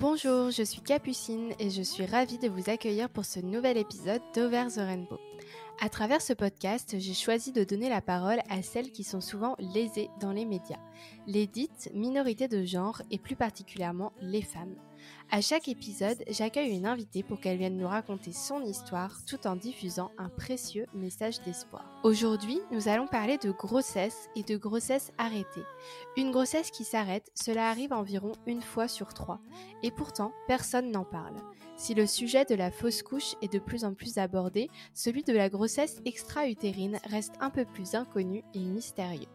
Bonjour, je suis Capucine et je suis ravie de vous accueillir pour ce nouvel épisode d'Over the Rainbow. À travers ce podcast, j'ai choisi de donner la parole à celles qui sont souvent lésées dans les médias, les dites minorités de genre et plus particulièrement les femmes. À chaque épisode, j'accueille une invitée pour qu'elle vienne nous raconter son histoire tout en diffusant un précieux message d'espoir. Aujourd'hui, nous allons parler de grossesse et de grossesse arrêtée. Une grossesse qui s'arrête, cela arrive environ une fois sur trois, et pourtant personne n'en parle. Si le sujet de la fausse couche est de plus en plus abordé, celui de la grossesse extra-utérine reste un peu plus inconnu et mystérieux.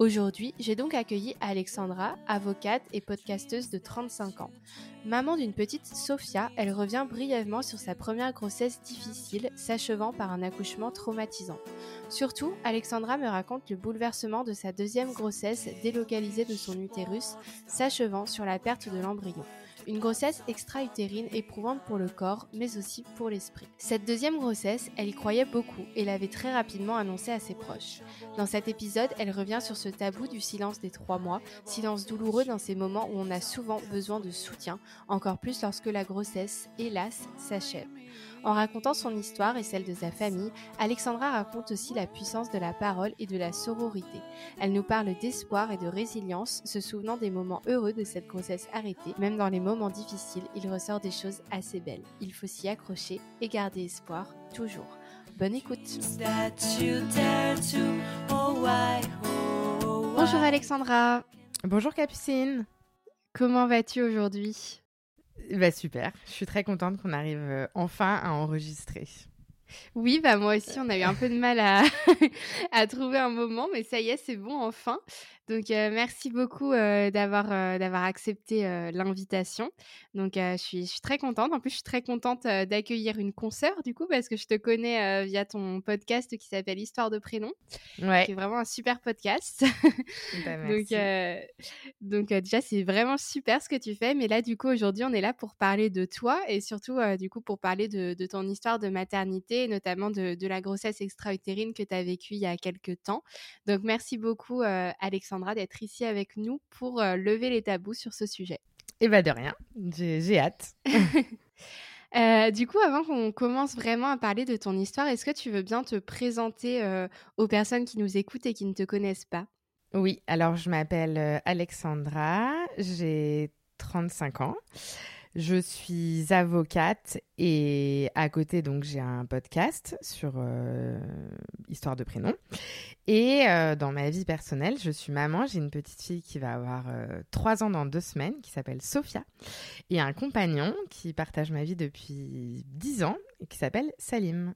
Aujourd'hui, j'ai donc accueilli Alexandra, avocate et podcasteuse de 35 ans. Maman d'une petite Sophia, elle revient brièvement sur sa première grossesse difficile, s'achevant par un accouchement traumatisant. Surtout, Alexandra me raconte le bouleversement de sa deuxième grossesse délocalisée de son utérus, s'achevant sur la perte de l'embryon. Une grossesse extra-utérine éprouvante pour le corps, mais aussi pour l'esprit. Cette deuxième grossesse, elle y croyait beaucoup et l'avait très rapidement annoncée à ses proches. Dans cet épisode, elle revient sur ce tabou du silence des trois mois, silence douloureux dans ces moments où on a souvent besoin de soutien, encore plus lorsque la grossesse, hélas, s'achève. En racontant son histoire et celle de sa famille, Alexandra raconte aussi la puissance de la parole et de la sororité. Elle nous parle d'espoir et de résilience, se souvenant des moments heureux de cette grossesse arrêtée. Même dans les moments difficiles, il ressort des choses assez belles. Il faut s'y accrocher et garder espoir toujours. Bonne écoute. Bonjour Alexandra. Bonjour Capucine. Comment vas-tu aujourd'hui? Bah super, je suis très contente qu'on arrive euh, enfin à enregistrer. Oui, bah moi aussi, on a eu un peu de mal à, à trouver un moment, mais ça y est, c'est bon enfin. Donc, merci beaucoup d'avoir d'avoir accepté l'invitation. Donc, je suis, je, suis, très contente. En plus, je suis très contente d'accueillir une consoeur, du coup, parce que je te connais via ton podcast qui s'appelle Histoire de prénom. Ouais. Qui est vraiment un super podcast. Bah, donc, donc déjà, c'est vraiment super ce que tu fais. Mais là, du coup, aujourd'hui, on est là pour parler de toi et surtout, du coup, pour parler de, de, ton histoire de maternité, et notamment de, de la grossesse extra-utérine que tu as vécue il y a quelques temps. Donc, merci beaucoup, Alexandre d'être ici avec nous pour euh, lever les tabous sur ce sujet. Et eh bah de rien, j'ai hâte. Euh, du coup, avant qu'on commence vraiment à parler de ton histoire, est-ce que tu veux bien te présenter euh, aux personnes qui nous écoutent et qui ne te connaissent pas? Oui, alors je m'appelle Alexandra, j'ai 35 ans. Je suis avocate et à côté, donc, j'ai un podcast sur euh, histoire de prénom. Et euh, dans ma vie personnelle, je suis maman. J'ai une petite fille qui va avoir euh, trois ans dans deux semaines, qui s'appelle Sophia, et un compagnon qui partage ma vie depuis dix ans et qui s'appelle Salim.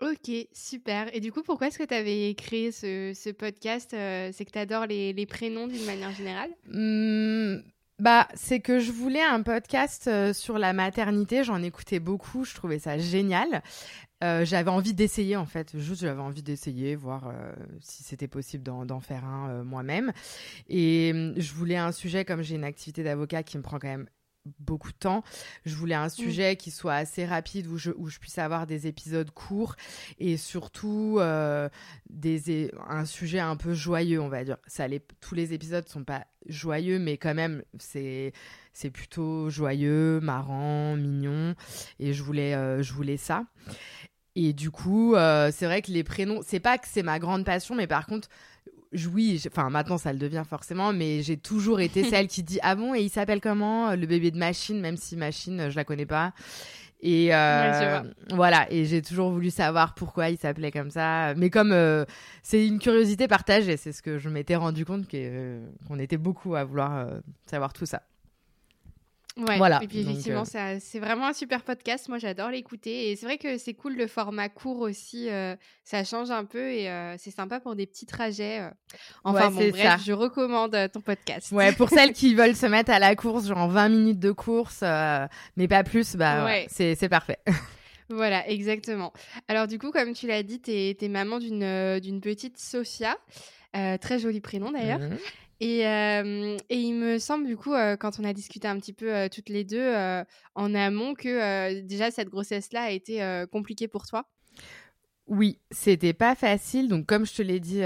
Ok, super. Et du coup, pourquoi est-ce que tu avais créé ce, podcast C'est que tu adores les, prénoms d'une manière générale? Mmh, bah, c'est que je voulais un podcast euh, sur la maternité. J'en écoutais beaucoup. Je trouvais ça génial. Euh, j'avais envie d'essayer en fait, juste j'avais envie d'essayer, voir euh, si c'était possible d'en faire un moi-même. Et hum, je voulais un sujet comme j'ai une activité d'avocat qui me prend quand même beaucoup de temps. Je voulais un mm. sujet qui soit assez rapide où je, où je puisse avoir des épisodes courts et surtout euh, des, un sujet un peu joyeux, on va dire. Ça, les, tous les épisodes sont pas joyeux, mais quand même, c'est c'est plutôt joyeux, marrant, mignon. Et je voulais, euh, je voulais ça. Et du coup, euh, c'est vrai que les prénoms, c'est pas que c'est ma grande passion, mais par contre, oui, enfin maintenant ça le devient forcément, mais j'ai toujours été celle qui dit ah bon et il s'appelle comment le bébé de machine, même si machine je la connais pas. Et euh, voilà, et j'ai toujours voulu savoir pourquoi il s'appelait comme ça. Mais comme euh, c'est une curiosité partagée, c'est ce que je m'étais rendu compte euh, qu'on était beaucoup à vouloir savoir tout ça. Ouais, voilà. Et puis effectivement, euh, c'est vraiment un super podcast. Moi, j'adore l'écouter. Et c'est vrai que c'est cool le format court aussi. Euh, ça change un peu et euh, c'est sympa pour des petits trajets. Enfin, bon, bref, je recommande ton podcast. Ouais, pour celles qui veulent se mettre à la course, genre 20 minutes de course, mais pas plus, bah, ouais. c'est parfait. Voilà, exactement. Alors du coup, comme tu l'as dit, tu es, maman d'une petite Sophia, très joli prénom d'ailleurs. Mmh et, il me semble, du coup, quand on a discuté un petit peu toutes les deux en amont, que déjà cette grossesse-là a été compliquée pour toi? Oui, c'était pas facile. Donc, comme je te l'ai dit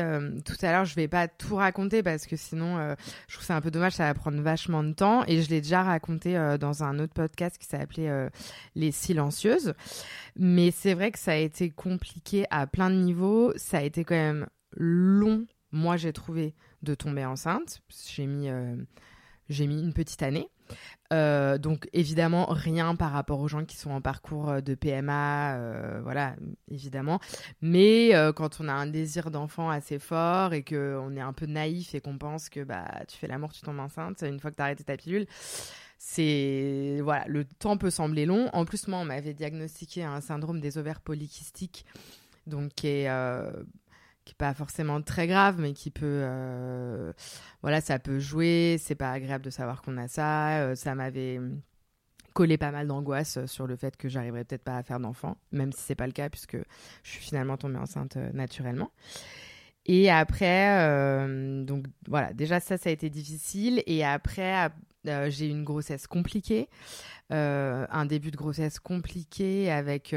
tout à l'heure, je vais pas tout raconter parce que sinon, je trouve c'est un peu dommage. Ça va prendre vachement de temps. Et je l'ai déjà raconté dans un autre podcast qui s'appelait Les Silencieuses. Mais c'est vrai que ça a été compliqué à plein de niveaux. Ça a été quand même long. Moi, j'ai trouvé de tomber enceinte. J'ai mis, j'ai mis une petite année. Euh, donc évidemment rien par rapport aux gens qui sont en parcours euh, de PMA, euh, voilà évidemment. Mais quand on a un désir d'enfant assez fort et que on est un peu naïf et qu'on pense que bah tu fais l'amour, tu tombes enceinte une fois que tu as arrêté ta pilule, c'est voilà le temps peut sembler long. En plus moi on m'avait diagnostiqué un syndrome des ovaires polykystiques, donc qui est qui est pas forcément très grave, mais qui peut, euh, voilà, ça peut jouer. C'est pas agréable de savoir qu'on a ça. Euh, ça m'avait collé pas mal d'angoisse sur le fait que j'arriverais peut-être pas à faire d'enfant, même si c'est pas le cas puisque je suis finalement tombée enceinte euh, naturellement. Et après, donc voilà, déjà ça, ça a été difficile. Et après, j'ai eu une grossesse compliquée, un début de grossesse compliqué avec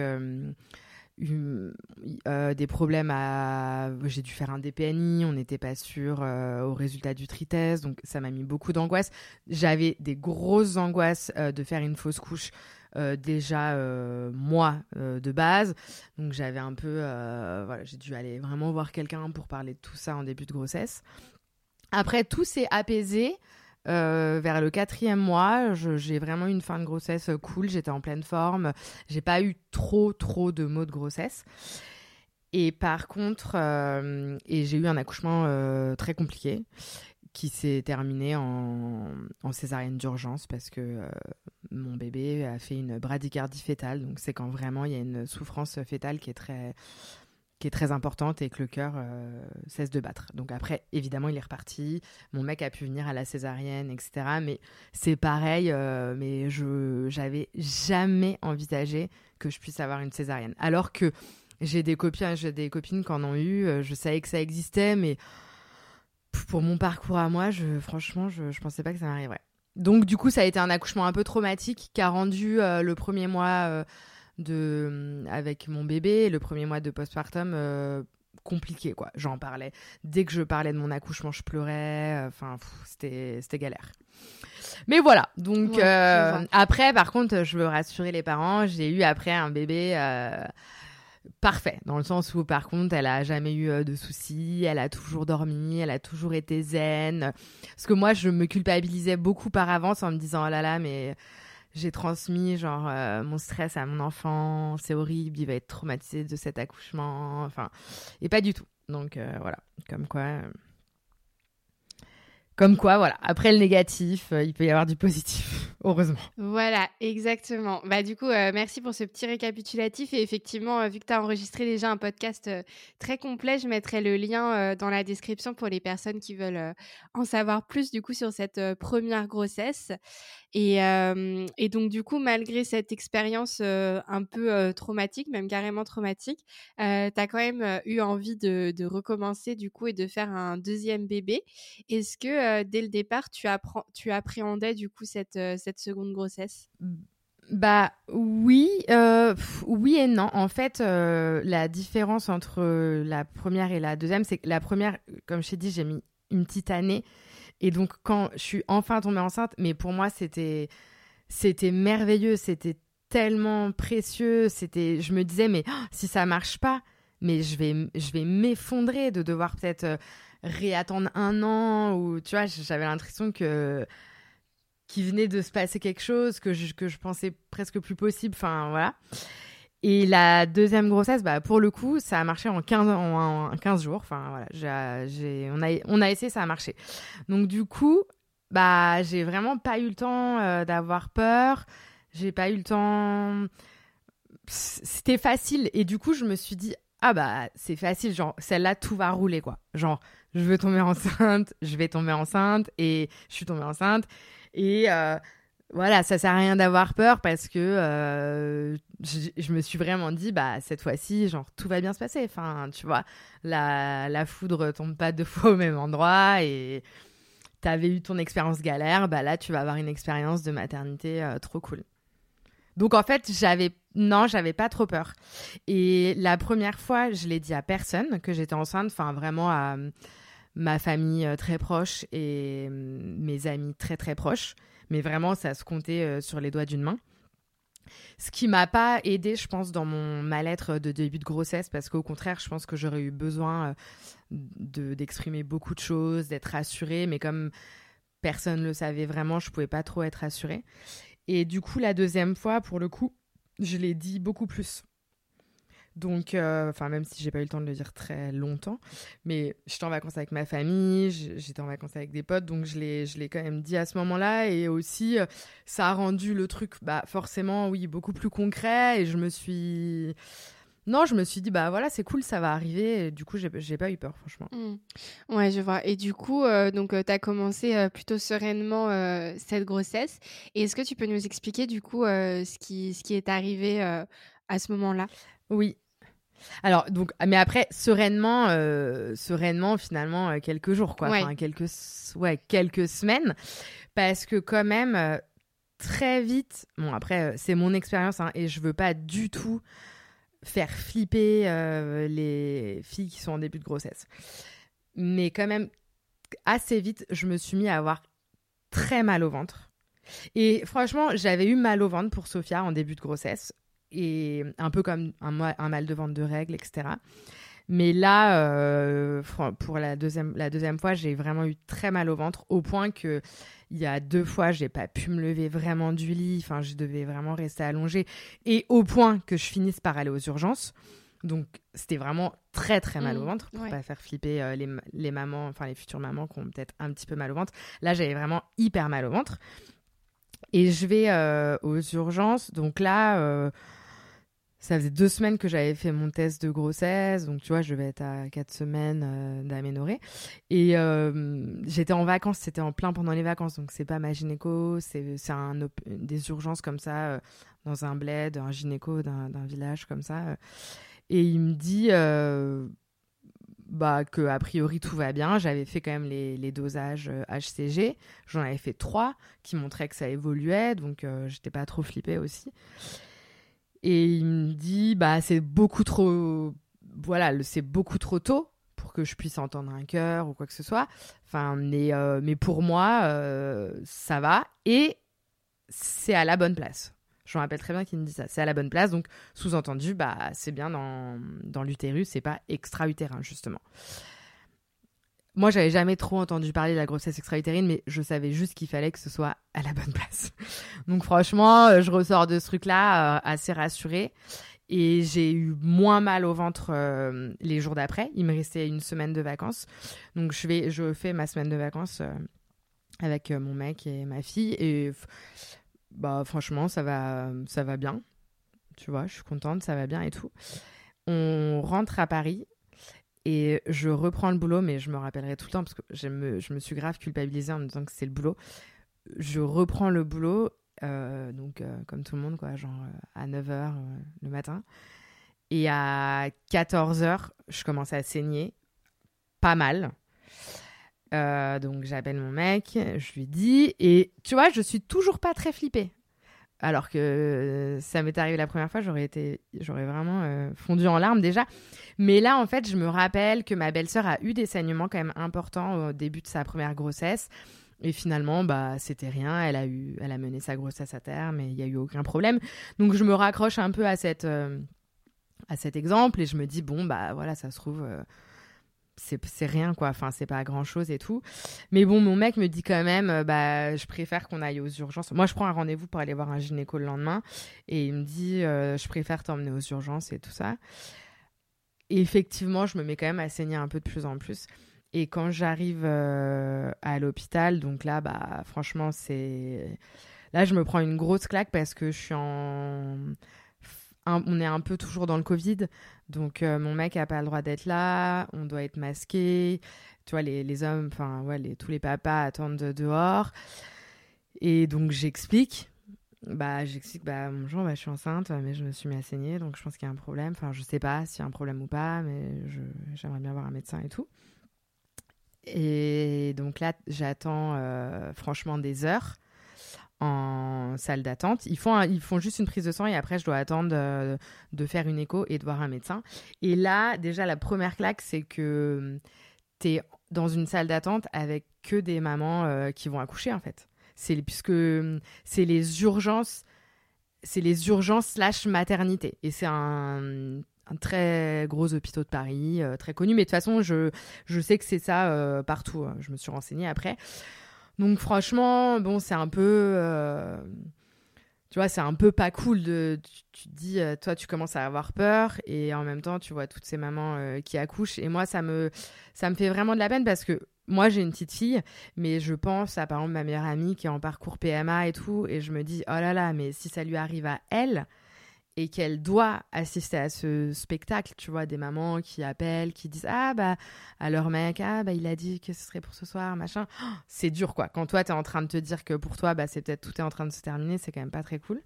euh, des problèmes à. J'ai dû faire un DPNI, on n'était pas sûr euh, au résultat du tritest, donc ça m'a mis beaucoup d'angoisse. J'avais des grosses angoisses euh, de faire une fausse couche. déjà moi de base donc j'avais un peu voilà j'ai dû aller vraiment voir quelqu'un pour parler de tout ça en début de grossesse après tout s'est apaisé euh, vers le quatrième mois, j'ai vraiment eu une fin de grossesse euh, cool, j'étais en pleine forme, j'ai pas eu trop trop de maux de grossesse. Et par contre, euh, j'ai eu un accouchement très compliqué qui s'est terminé en, en césarienne d'urgence parce que mon bébé a fait une bradycardie fétale. Donc c'est quand vraiment il y a une souffrance fétale qui est très qui est très importante et que le cœur euh, cesse de battre. Donc après, évidemment, il est reparti. Mon mec a pu venir à la césarienne, etc. Mais c'est pareil, euh, mais je j'avais jamais envisagé que je puisse avoir une césarienne. Alors que j'ai des copines, j'ai des copines qui en ont eu. Euh, je savais que ça existait, mais pour mon parcours à moi, je, franchement, je, je pensais pas que ça m'arriverait. Donc du coup, ça a été un accouchement un peu traumatique qui a rendu le premier mois de, avec mon bébé, le premier mois de postpartum, euh, compliqué, quoi. J'en parlais. Dès que je parlais de mon accouchement, je pleurais. Euh, enfin, c'était, c'était galère. Mais voilà. Donc, euh, après, par contre, je veux rassurer les parents. J'ai eu après un bébé parfait, dans le sens où, par contre, elle a jamais eu de soucis, elle a toujours dormi, elle a toujours été zen. Parce que moi, je me culpabilisais beaucoup par avance en me disant, oh là là, mais j'ai transmis genre euh, mon stress à mon enfant, c'est horrible, il va être traumatisé de cet accouchement, enfin, et pas du tout. Donc euh, voilà, comme quoi. Euh, comme quoi, voilà. Après le négatif, il peut y avoir du positif, heureusement. Voilà, exactement. Bah du coup, merci pour ce petit récapitulatif. Et effectivement, vu que tu as enregistré déjà un podcast très complet, je mettrai le lien dans la description pour les personnes qui veulent en savoir plus du coup sur cette première grossesse. Et, donc, du coup, malgré cette expérience un peu traumatique, même carrément traumatique, tu as quand même eu envie de, recommencer, du coup, et de faire un deuxième bébé. Est-ce que, dès le départ, tu, appréhendais, du coup, cette, seconde grossesse? Bah oui, oui et non. En fait, la différence entre la première et la deuxième, c'est que la première, comme je t'ai dit, j'ai mis une petite année et donc, quand je suis enfin tombée enceinte, mais pour moi, c'était, c'était merveilleux, c'était tellement précieux. C'était, je me disais, mais oh, si ça marche pas, mais je vais, je vais m'effondrer de devoir peut-être euh, réattendre un an ou tu vois, j'avais l'impression que qu'il venait de se passer quelque chose que je, que je pensais presque plus possible. Enfin, voilà. Et la deuxième grossesse, bah, pour le coup, ça a marché en 15, en, 15 jours. Enfin, voilà, j'ai, on, a, on a essayé, ça a marché. Donc, du coup, bah, j'ai vraiment pas eu le temps euh, d'avoir peur. J'ai pas eu le temps. C'était facile. Et du coup, je me suis dit, ah bah, c'est facile. Genre, celle-là, tout va rouler, quoi. Genre, je veux tomber enceinte, je vais tomber enceinte. Et je suis tombée enceinte. Et. Euh, voilà, ça sert à rien d'avoir peur parce que euh, je, me suis vraiment dit, bah, cette fois-ci, genre, tout va bien se passer. Enfin, tu vois, la, la foudre tombe pas deux fois au même endroit et t'avais eu ton expérience galère, bah là, tu vas avoir une expérience de maternité euh, trop cool. Donc, en fait, j'avais, non, j'avais pas trop peur. Et la première fois, je l'ai dit à personne que j'étais enceinte, enfin vraiment à ma famille euh, très proche et mm, mes amis très très proches. Mais vraiment, ça se comptait euh, sur les doigts d'une main. Ce qui m'a pas aidé, je pense, dans mon mal-être de début de grossesse, parce qu'au contraire, je pense que j'aurais eu besoin euh, de d'exprimer beaucoup de choses, d'être rassurée, mais comme personne le savait vraiment, je pouvais pas trop être rassurée. Et du coup, la deuxième fois, pour le coup, je l'ai dit beaucoup plus. Donc, euh, enfin, même si j'ai pas eu le temps de le dire très longtemps, mais j'étais en vacances avec ma famille, j'étais en vacances avec des potes, donc je l'ai, je l'ai quand même dit à ce moment-là. Et aussi, euh, ça a rendu le truc, bah, forcément, oui, beaucoup plus concret. Et je me suis. Non, je me suis dit, bah voilà, c'est cool, ça va arriver. Et du coup, j'ai, pas eu peur, franchement. Mmh. Ouais, je vois. Et du coup, euh, donc, tu as commencé plutôt sereinement cette grossesse. Et est-ce que tu peux nous expliquer, du coup, ce, qui, ce qui est arrivé à ce moment-là? Oui, alors, donc, mais après, sereinement, euh, sereinement, finalement, euh, quelques jours, quoi. Enfin, quelques, ouais, quelques semaines. Parce que, quand même, euh, très vite, bon, après, c'est mon expérience, hein, et je veux pas du tout faire flipper les filles qui sont en début de grossesse. Mais, quand même, assez vite, je me suis mis à avoir très mal au ventre. Et franchement, j'avais eu mal au ventre pour Sophia en début de grossesse et un peu comme un, un mal de vente de règles, etc. Mais là, euh, pour la deuxième, la deuxième fois, j'ai vraiment eu très mal au ventre, au point que il y a deux fois, j'ai pas pu me lever vraiment du lit. Enfin, je devais vraiment rester allongée, et au point que je finisse par aller aux urgences. Donc, c'était vraiment très très mal au mmh, ventre pour pas faire flipper euh, les, les, mamans, enfin les futures mamans qui ont peut-être un petit peu mal au ventre. Là, j'avais vraiment hyper mal au ventre. Et je vais euh, aux urgences. Donc là, ça faisait deux semaines que j'avais fait mon test de grossesse, donc tu vois, je vais être à quatre semaines euh, d'aménorrhée. Et euh, j'étais en vacances, c'était en plein pendant les vacances, donc c'est pas ma gynéco, c'est un, des urgences comme ça, euh, dans un bled, un gynéco d'un village comme ça. et il me dit bah, que a priori tout va bien. J'avais fait quand même les, les dosages HCG, j'en avais fait trois qui montraient que ça évoluait, donc j'étais pas trop flippée aussi. Et il me dit, bah, c'est beaucoup trop, voilà, c'est beaucoup trop tôt pour que je puisse entendre un cœur ou quoi que ce soit. Enfin, mais, euh, mais pour moi, euh, ça va. Et c'est à la bonne place. Je me rappelle très bien qu'il me dit ça. C'est à la bonne place. Donc, sous-entendu, bah, c'est bien dans, dans l'utérus, c'est pas extra-utérin, justement. Moi, j'avais jamais trop entendu parler de la grossesse extra-utérine, mais je savais juste qu'il fallait que ce soit à la bonne place. Donc, franchement, euh, je ressors de ce truc-là euh, assez rassurée. Et j'ai eu moins mal au ventre euh, les jours d'après. Il me restait une semaine de vacances. Donc, je, fais ma semaine de vacances avec mon mec et ma fille. Et bah, franchement, ça va, ça va bien. Tu vois, je suis contente, ça va bien et tout. On rentre à Paris et je reprends le boulot, mais je me rappellerai tout le temps parce que je me, je me suis grave culpabilisée en me disant que c'est le boulot. Je reprends le boulot, euh, donc euh, comme tout le monde, quoi, genre euh, à 9h le matin. Et à 14h, je commence à saigner pas mal. donc j'appelle mon mec, je lui dis, et tu vois, je suis toujours pas très flippée. Alors que euh, ça m'est arrivé la première fois, j'aurais été, j'aurais vraiment euh, fondu en larmes déjà. Mais là, en fait, je me rappelle que ma belle-sœur a eu des saignements quand même importants au début de sa première grossesse. Et finalement, bah, c'était rien. Elle a eu, elle a mené sa grossesse à terme et il n'y a eu aucun problème. Donc, je me raccroche un peu à cette, euh, à cet exemple et je me dis bon, bah voilà, ça se trouve c'est rien quoi. Enfin c'est pas grand chose et tout. Mais bon mon mec me dit quand même euh, bah je préfère qu'on aille aux urgences. Moi je prends un rendez-vous pour aller voir un gynéco le lendemain et il me dit euh, je préfère t'emmener aux urgences et tout ça. Et effectivement je me mets quand même à saigner un peu de plus en plus. Et quand j'arrive euh, à l'hôpital donc là bah franchement c'est là je me prends une grosse claque parce que je suis en on est un peu toujours dans le Covid, donc euh, mon mec a pas le droit d'être là, on doit être masqué. Tu vois, les, hommes, enfin, ouais, tous les papas attendent dehors. Et donc j'explique. Bah, j'explique, bah, bonjour, bah, je suis enceinte, mais je me suis mis à saigner, donc je pense qu'il y a un problème. Enfin, je sais pas s'il y a un problème ou pas, mais j'aimerais bien voir un médecin et tout. Et donc là, j'attends euh, franchement des heures salle d'attente. Ils font, ils font juste une prise de sang et après, je dois attendre de, de, faire une écho et de voir un médecin. Et là, déjà, la première claque, c'est que tu es dans une salle d'attente avec que des mamans euh, qui vont accoucher, en fait. C'est puisque c'est les urgences, c'est les urgences slash maternité. Et c'est un, un, très gros hôpital de Paris, euh, très connu. Mais de toute façon, je, je sais que c'est ça euh, partout. Hein. Je me suis renseignée après. Donc franchement, bon, c'est un peu... Euh, tu vois, c'est un peu pas cool de... Tu, te dis, euh, toi, tu commences à avoir peur et en même temps, tu vois toutes ces mamans euh, qui accouchent. Et moi, ça me, ça me fait vraiment de la peine parce que moi, j'ai une petite fille, mais je pense à, par exemple, ma meilleure amie qui est en parcours PMA et tout. Et je me dis, oh là là, mais si ça lui arrive à elle et qu'elle doit assister à ce spectacle, tu vois, des mamans qui appellent, qui disent ah bah à leur mec ah bah il a dit que ce serait pour ce soir, machin. Oh, c'est dur quoi. Quand toi tu es en train de te dire que pour toi bah c'est peut-être tout est en train de se terminer, c'est quand même pas très cool.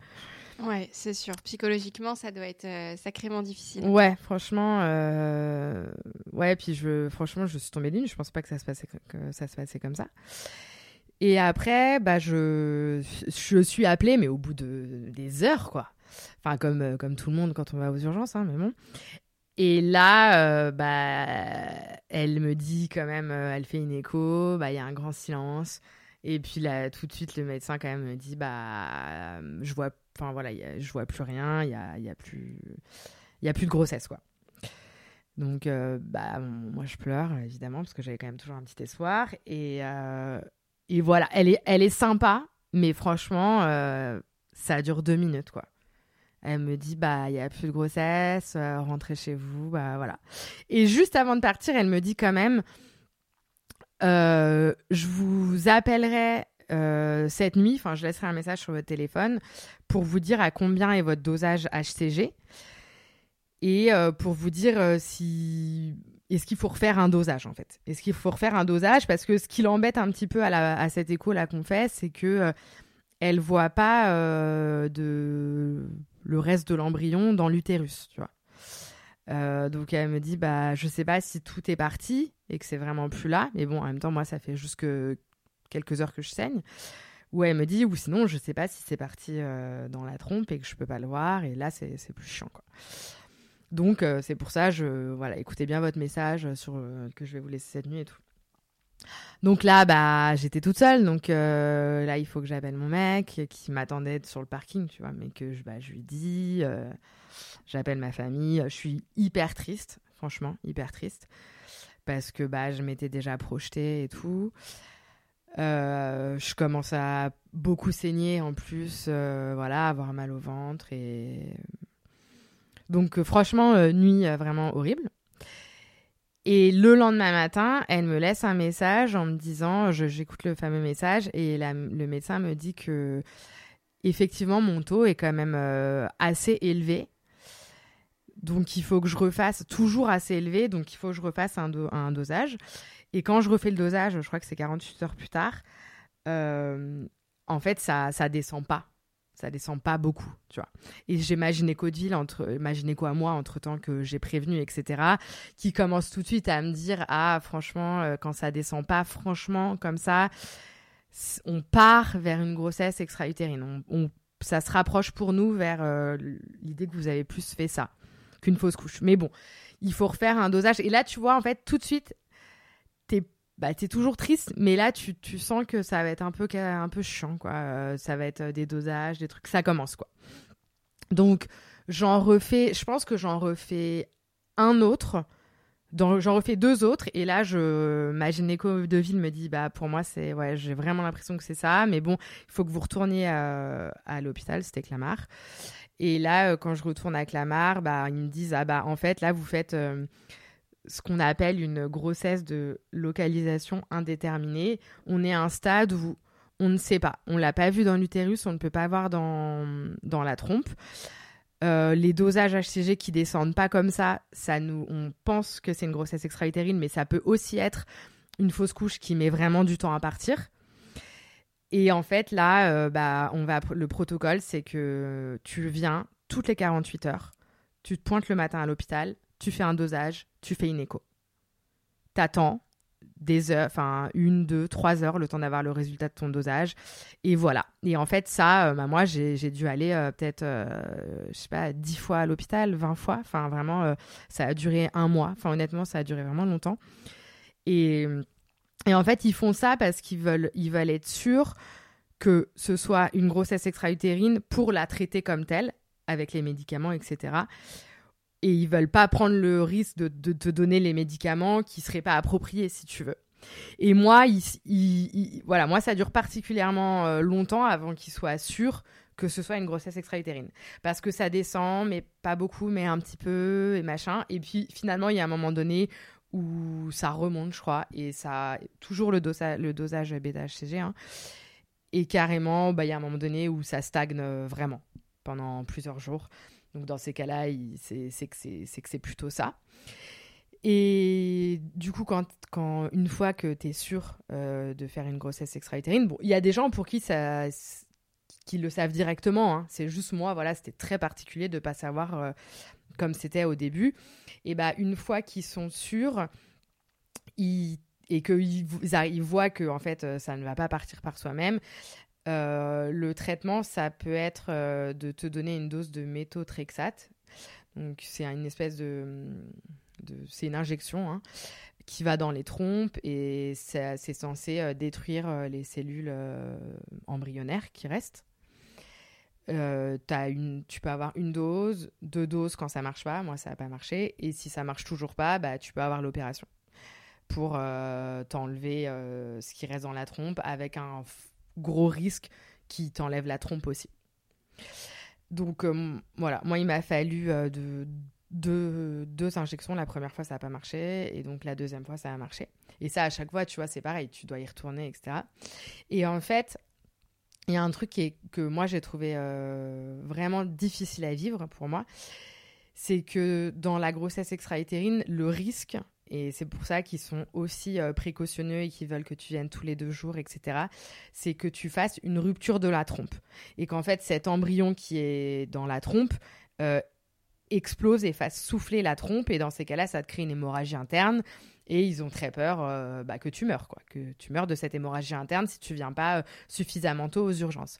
Ouais, c'est sûr. Psychologiquement, ça doit être euh, sacrément difficile. Ouais, franchement, euh... ouais. Puis je, franchement, je suis tombée d'une. Je pense pas que ça se passait que ça se passait comme ça. Et après, bah je, je suis appelée, mais au bout de des heures, quoi. Enfin, comme, euh, comme tout le monde quand on va aux urgences, hein, mais bon. Et là, euh, bah, elle me dit quand même, euh, elle fait une écho, bah, il y a un grand silence. Et puis là, tout de suite, le médecin quand même me dit, bah, je vois, enfin voilà, je vois plus rien, il y a, y a plus, il y a plus de grossesse quoi. Donc, bah, moi je pleure évidemment parce que j'avais quand même toujours un petit espoir. Et, et voilà, elle est, elle est sympa, mais franchement, ça dure deux minutes quoi. Elle me dit bah il y a plus de grossesse, euh, rentrez chez vous, bah voilà. Et juste avant de partir, elle me dit quand même euh, je vous appellerai euh, cette nuit, enfin je laisserai un message sur votre téléphone pour vous dire à combien est votre dosage HCG et pour vous dire si est-ce qu'il faut refaire un dosage en fait? Est-ce qu'il faut refaire un dosage? Parce que ce qui l'embête un petit peu à, cette écho là qu'on fait, c'est que elle voit pas de le reste de l'embryon dans l'utérus, tu vois. Euh, donc elle me dit bah je sais pas si tout est parti et que c'est vraiment plus là, mais bon en même temps moi ça fait juste que quelques heures que je saigne. Ou elle me dit ou sinon je sais pas si c'est parti euh, dans la trompe et que je peux pas le voir et là c'est plus chiant quoi. Donc euh, c'est pour ça je voilà écoutez bien votre message sur que je vais vous laisser cette nuit et tout. Donc là, bah, j'étais toute seule. Donc euh, là, il faut que j'appelle mon mec qui m'attendait sur le parking, tu vois. Mais que je, bah, lui dis, euh, j'appelle ma famille. Je suis hyper triste, franchement, hyper triste. Parce que bah, je m'étais déjà projetée et tout. Euh, je commence à beaucoup saigner en plus, voilà, avoir mal au ventre. Et... Donc franchement, nuit vraiment horrible. Et le lendemain matin, elle me laisse un message en me disant, j'écoute le fameux message, et le médecin me dit que effectivement mon taux est quand même euh, assez élevé. Donc il faut que je refasse, toujours assez élevé, donc il faut que je refasse un, un dosage. Et quand je refais le dosage, je crois que c'est 48 heures plus tard, euh, en fait ça, ça descend pas ça descend pas beaucoup, tu vois. Et j'ai ma gynéco entre, ma gynéco à moi, entre temps que j'ai prévenu, etc., qui commence tout de suite à me dire, ah, franchement, euh, quand ça descend pas, franchement, comme ça, on part vers une grossesse extra-utérine. On, ça se rapproche pour nous vers euh, l'idée que vous avez plus fait ça qu'une fausse couche. Mais bon, il faut refaire un dosage. Et là, tu vois, en fait, tout de suite, bah t'es toujours triste mais là tu, tu, sens que ça va être un peu un peu chiant quoi. Euh, ça va être euh, des dosages des trucs. Ça commence quoi. Donc j'en refais je pense que j'en refais un autre j'en refais deux autres et là je ma gynéco de ville me dit bah pour moi c'est ouais j'ai vraiment l'impression que c'est ça mais bon il faut que vous retourniez à, à l'hôpital c'était Clamart. Et là euh, quand je retourne à Clamart bah ils me disent ah bah en fait là vous faites ce qu'on appelle une grossesse de localisation indéterminée. On est à un stade où on ne sait pas. On l'a pas vu dans l'utérus, on ne peut pas voir dans, dans la trompe. Euh, les dosages HCG qui descendent pas comme ça, ça nous, on pense que c'est une grossesse extra-utérine, mais ça peut aussi être une fausse couche qui met vraiment du temps à partir. Et en fait, là, euh, bah, on va, le protocole, c'est que tu viens toutes les 48 heures, tu te pointes le matin à l'hôpital, tu fais un dosage, tu fais une écho. T'attends des heures, enfin une, deux, trois heures, le temps d'avoir le résultat de ton dosage. Et voilà. Et en fait, ça, bah, moi, j'ai dû aller peut-être, je sais pas, dix fois à l'hôpital, vingt fois. Enfin, vraiment, ça a duré un mois. Enfin, honnêtement, ça a duré vraiment longtemps. Et, et en fait, ils font ça parce qu'ils veulent, ils veulent être sûrs que ce soit une grossesse extra-utérine pour la traiter comme telle, avec les médicaments, etc. Et ils veulent pas prendre le risque de, te donner les médicaments qui seraient pas appropriés, si tu veux. Et moi, voilà, moi, ça dure particulièrement euh, longtemps avant qu'ils soient sûrs que ce soit une grossesse extra-utérine. Parce que ça descend, mais pas beaucoup, mais un petit peu, et machin. Et puis, finalement, il y a un moment donné où ça remonte, je crois, et ça toujours le, le dosage bêta-HCG. Hein, et carrément, bah, il y a un moment donné où ça stagne euh, vraiment pendant plusieurs jours. Donc dans ces cas-là, c'est que c'est plutôt ça. Et du coup, quand, quand une fois que tu es sûr euh, de faire une grossesse extra-utérine, bon, il y a des gens pour qui ça qui le savent directement. Hein. C'est juste moi, voilà, c'était très particulier de pas savoir euh, comme c'était au début. Et bah une fois qu'ils sont sûrs, et qu'ils ils voient que en fait euh, ça ne va pas partir par soi-même, euh, le traitement ça peut être euh, de te donner une dose de méthotrexate. Donc c'est une espèce de, c'est une injection hein, qui va dans les trompes et c'est censé détruire les cellules embryonnaires qui restent. tu peux avoir une dose, deux doses quand ça marche pas. Moi, ça n'a pas marché. Et si ça marche toujours pas, bah, tu peux avoir l'opération pour euh, t'enlever euh, ce qui reste dans la trompe avec un gros risque qui t'enlève la trompe aussi. Donc euh, voilà, moi il m'a fallu de, deux injections. La première fois ça n'a pas marché et donc la deuxième fois ça a marché. Et ça à chaque fois, tu vois, c'est pareil, tu dois y retourner, etc. Et en fait, il y a un truc qui est, que moi j'ai trouvé vraiment difficile à vivre pour moi, c'est que dans la grossesse extra-utérine, le risque et c'est pour ça qu'ils sont aussi euh, précautionneux et qu'ils veulent que tu viennes tous les deux jours, etc. C'est que tu fasses une rupture de la trompe. Et qu'en fait, cet embryon qui est dans la trompe euh, explose et fasse souffler la trompe. Et dans ces cas-là, ça te crée une hémorragie interne. Et ils ont très peur euh, bah, que tu meurs, quoi. Que tu meurs de cette hémorragie interne si tu viens pas suffisamment tôt aux urgences.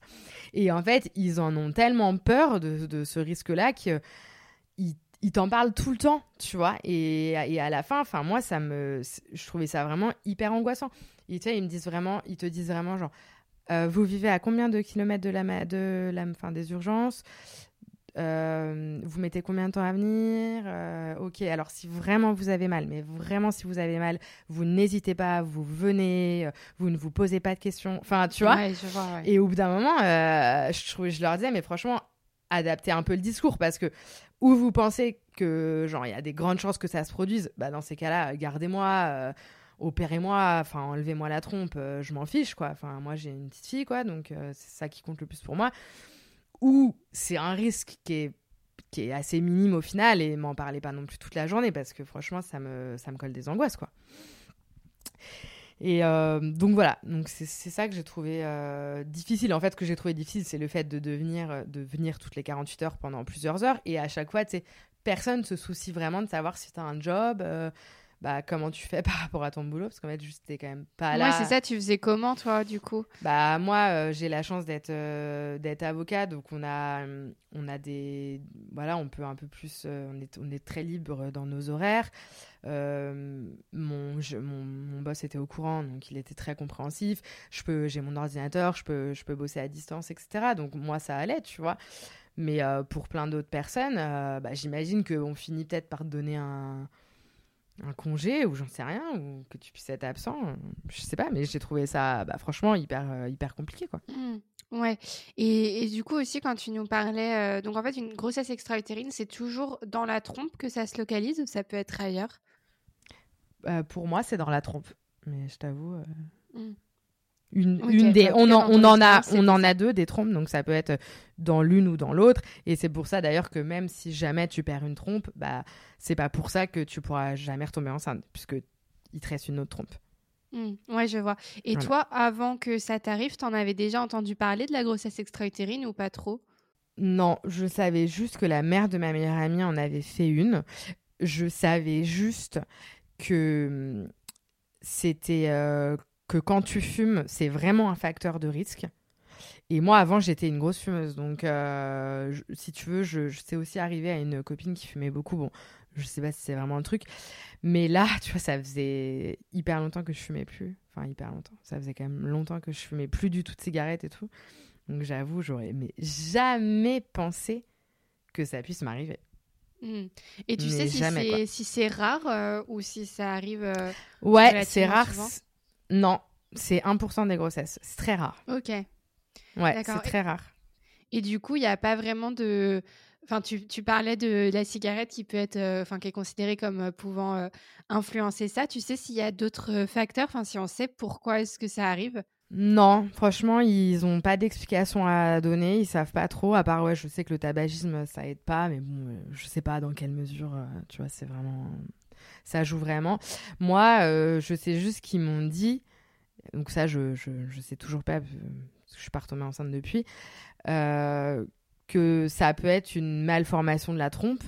Et en fait, ils en ont tellement peur de, de ce risque-là qu'ils ils t'en parlent tout le temps, tu vois. Et, et à la fin, enfin moi, ça me, je trouvais ça vraiment hyper angoissant. Et tu sais, ils me disent vraiment, ils te disent vraiment genre, euh, vous vivez à combien de kilomètres de la, de la fin des urgences? Euh, vous mettez combien de temps à venir? Euh, Ok, alors si vraiment vous avez mal, mais vraiment si vous avez mal, vous n'hésitez pas, vous venez, vous ne vous posez pas de questions. Enfin, tu vois? Ouais, je vois ouais. Et au bout d'un moment, je, je leur disais, mais franchement, adaptez un peu le discours parce que ou vous pensez que genre il y a des grandes chances que ça se produise, bah dans ces cas-là, gardez-moi, euh, opérez-moi, enfin enlevez-moi la trompe, euh, je m'en fiche quoi. Enfin moi j'ai une petite fille quoi, donc euh, c'est ça qui compte le plus pour moi. Ou c'est un risque qui est qui est assez minime au final et m'en parlez pas non plus toute la journée parce que franchement ça me ça me colle des angoisses quoi. Et euh, donc voilà, donc c'est ça que j'ai trouvé euh, difficile. En fait, ce que j'ai trouvé difficile, c'est le fait de devenir, euh, de venir toutes les 48 heures pendant plusieurs heures. Et à chaque fois, tu sais, personne se soucie vraiment de savoir si tu as un job, bah, comment tu fais par rapport à ton boulot parce qu'en fait juste t'es quand même pas là. Ouais, c'est ça, tu faisais comment toi du coup? Bah moi euh, j'ai la chance d'être euh, d'être avocat donc on a on a des voilà, on peut un peu plus euh, on est on est très libre dans nos horaires. mon, mon, mon boss était au courant donc il était très compréhensif. Je peux j'ai mon ordinateur, je peux je peux bosser à distance etc. Donc moi ça allait, tu vois. Mais pour plein d'autres personnes, bah, j'imagine qu'on finit peut-être par donner un un congé ou j'en sais rien ou que tu puisses être absent je sais pas mais j'ai trouvé ça bah, franchement hyper euh, hyper compliqué quoi mmh. ouais et, du coup aussi quand tu nous parlais euh, donc en fait une grossesse extra-utérine c'est toujours dans la trompe que ça se localise ou ça peut être ailleurs? Euh, pour moi c'est dans la trompe mais je t'avoue mmh. Une, des, on en, on en a, on en a deux des trompes, donc ça peut être dans l'une ou dans l'autre. Et c'est pour ça d'ailleurs que même si jamais tu perds une trompe, bah c'est pas pour ça que tu pourras jamais retomber enceinte, puisque il te reste une autre trompe. Mmh, ouais, je vois. Et toi, avant que ça t'arrive, t'en avais déjà entendu parler de la grossesse extra-utérine ou pas trop? Non, je savais juste que la mère de ma meilleure amie en avait fait une. Je savais juste que c'était que quand tu fumes, c'est vraiment un facteur de risque. Et moi, avant, j'étais une grosse fumeuse. Donc, si tu veux, je, je sais aussi arriver à une copine qui fumait beaucoup. Bon, je sais pas si c'est vraiment le truc. Mais là, tu vois, ça faisait hyper longtemps que je fumais plus. Enfin, hyper longtemps. Ça faisait quand même longtemps que je fumais plus du tout de cigarettes et tout. Donc, j'avoue, j'aurais mais jamais pensé que ça puisse m'arriver. Hmm. Et tu sais si c'est rare euh, ou si ça arrive euh, Ouais, c'est rare. Non, c'est 1% des grossesses. C'est très rare. Ok. Ouais, c'est très rare. Et du coup, il n'y a pas vraiment de. Enfin, tu, tu, parlais de la cigarette qui peut être, euh, enfin, qui est considérée comme euh, pouvant euh, influencer ça. Tu sais s'il y a d'autres facteurs, enfin, si on sait pourquoi est-ce que ça arrive? Non, franchement, ils n'ont pas d'explication à donner. Ils savent pas trop. À part, ouais, je sais que le tabagisme, ça aide pas, mais bon, je sais pas dans quelle mesure. tu vois, c'est vraiment, ça joue vraiment. Moi, je sais juste qu'ils m'ont dit. Donc ça, je, je, sais toujours pas. Parce que je suis pas retombée enceinte depuis que ça peut être une malformation de la trompe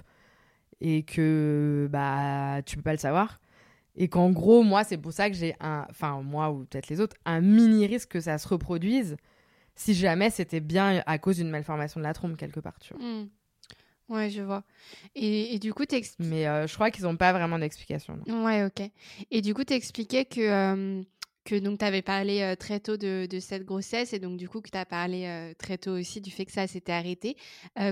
et que bah tu peux pas le savoir et qu'en gros moi c'est pour ça que j'ai un enfin moi ou peut-être les autres un mini risque que ça se reproduise si jamais c'était bien à cause d'une malformation de la trompe quelque part tu. Mmh. Ouais, je vois. Et, du coup, Mais euh, je crois qu'ils n'ont pas vraiment d'explication. Ouais, ok. Et du coup, tu expliquais que euh, que donc tu avais parlé très tôt de, cette grossesse et donc du coup que tu as parlé très tôt aussi du fait que ça s'était arrêté.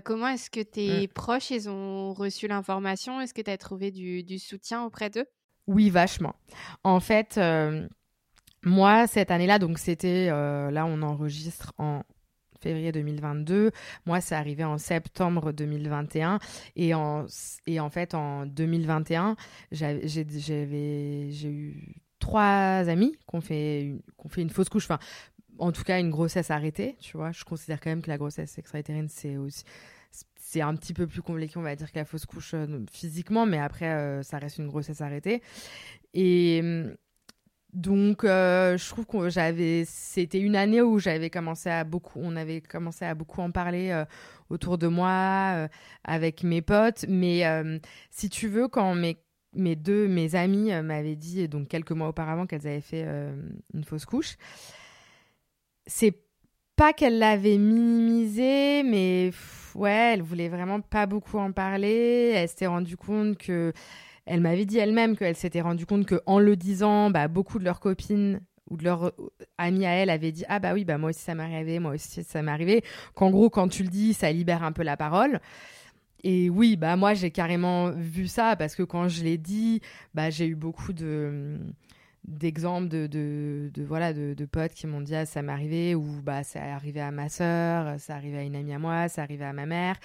comment est-ce que tes mmh. proches ils ont reçu l'information? Est-ce que tu as trouvé du, soutien auprès d'eux? Oui, vachement. En fait, moi cette année-là, donc c'était là on enregistre en février 2022. Moi, c'est arrivé en septembre 2021. Et en, et en fait, en 2021, j'ai eu trois amis qui ont fait, une, fait une fausse couche. Enfin, en tout cas, une grossesse arrêtée, tu vois. Je considère quand même que la grossesse extra-utérine, c'est aussi c'est un petit peu plus compliqué, on va dire, que la fausse couche euh, physiquement, mais après, euh, ça reste une grossesse arrêtée. Et hum, donc, euh, je trouve que j'avais, c'était une année où j'avais commencé à beaucoup, on avait commencé à beaucoup en parler autour de moi, avec mes potes. Mais si tu veux, quand mes deux, mes amies euh, m'avaient dit, donc quelques mois auparavant, qu'elles avaient fait euh, une fausse couche. C'est pas qu'elle l'avait minimisé, mais ouais, elle voulait vraiment pas beaucoup en parler. Elle s'était rendue compte que. Elle m'avait dit elle-même qu'elle s'était rendue compte que en le disant, bah, beaucoup de leurs copines ou de leurs euh, amis à elle avaient dit ah bah oui bah moi aussi ça m'est arrivé moi aussi ça m'est arrivé qu'en gros quand tu le dis ça libère un peu la parole et oui, bah moi j'ai carrément vu ça parce que quand je l'ai dit, bah j'ai eu beaucoup de d'exemples de, de, voilà de, potes qui m'ont dit ah, ça m'est arrivé ou bah ça est arrivé à ma sœur, ça arrivé à une amie à moi, ça arrivé à ma mère.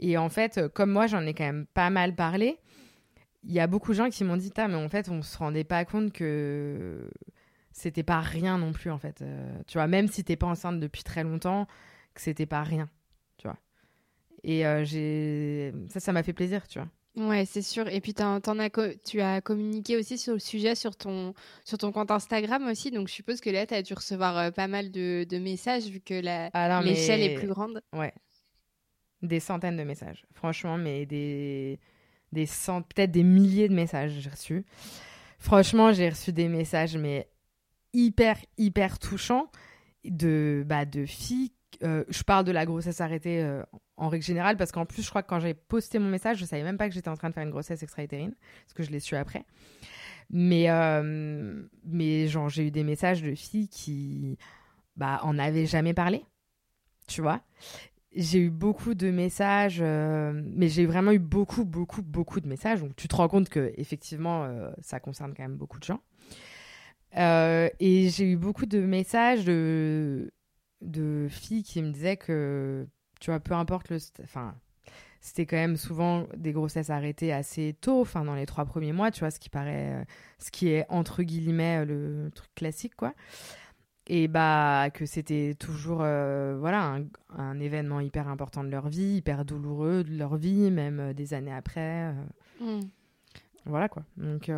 Et en fait, comme moi j'en ai quand même pas mal parlé, il y a beaucoup de gens qui m'ont dit ah mais en fait on se rendait pas compte que c'était pas rien non plus en fait. Euh, tu vois, même si t'es pas enceinte depuis très longtemps, que c'était pas rien. Et euh, j'ai ça, ça m'a fait plaisir, tu vois. Ouais, c'est sûr. Et puis, as tu as communiqué aussi sur le sujet sur ton, sur ton compte Instagram aussi. Donc, je suppose que là, tu as dû recevoir euh, pas mal de, de, messages vu que ah l'échelle est plus grande. Ouais. Des centaines de messages. Franchement, mais des, des cent... peut-être des milliers de messages j'ai reçus. Franchement, j'ai reçu des messages, mais hyper, hyper touchants de, bah, de filles euh, je parle de la grossesse arrêtée euh, en règle générale parce qu'en plus, je crois que quand j'ai posté mon message, je savais même pas que j'étais en train de faire une grossesse extra-utérine parce que je l'ai su après. Mais, euh, mais genre, j'ai eu des messages de filles qui bah, en avaient jamais parlé, tu vois. J'ai eu beaucoup de messages, mais j'ai vraiment eu beaucoup, beaucoup, beaucoup de messages. Donc, tu te rends compte que effectivement, ça concerne quand même beaucoup de gens. et j'ai eu beaucoup de messages de de filles qui me disaient que, tu vois, peu importe le. Enfin, c'était quand même souvent des grossesses arrêtées assez tôt, enfin, dans les trois premiers mois, tu vois, ce qui paraît. Euh, ce qui est entre guillemets le truc classique, quoi. Et bah, que c'était toujours, euh, voilà, un, événement hyper important de leur vie, hyper douloureux de leur vie, même euh, des années après. Mm. Voilà quoi. Donc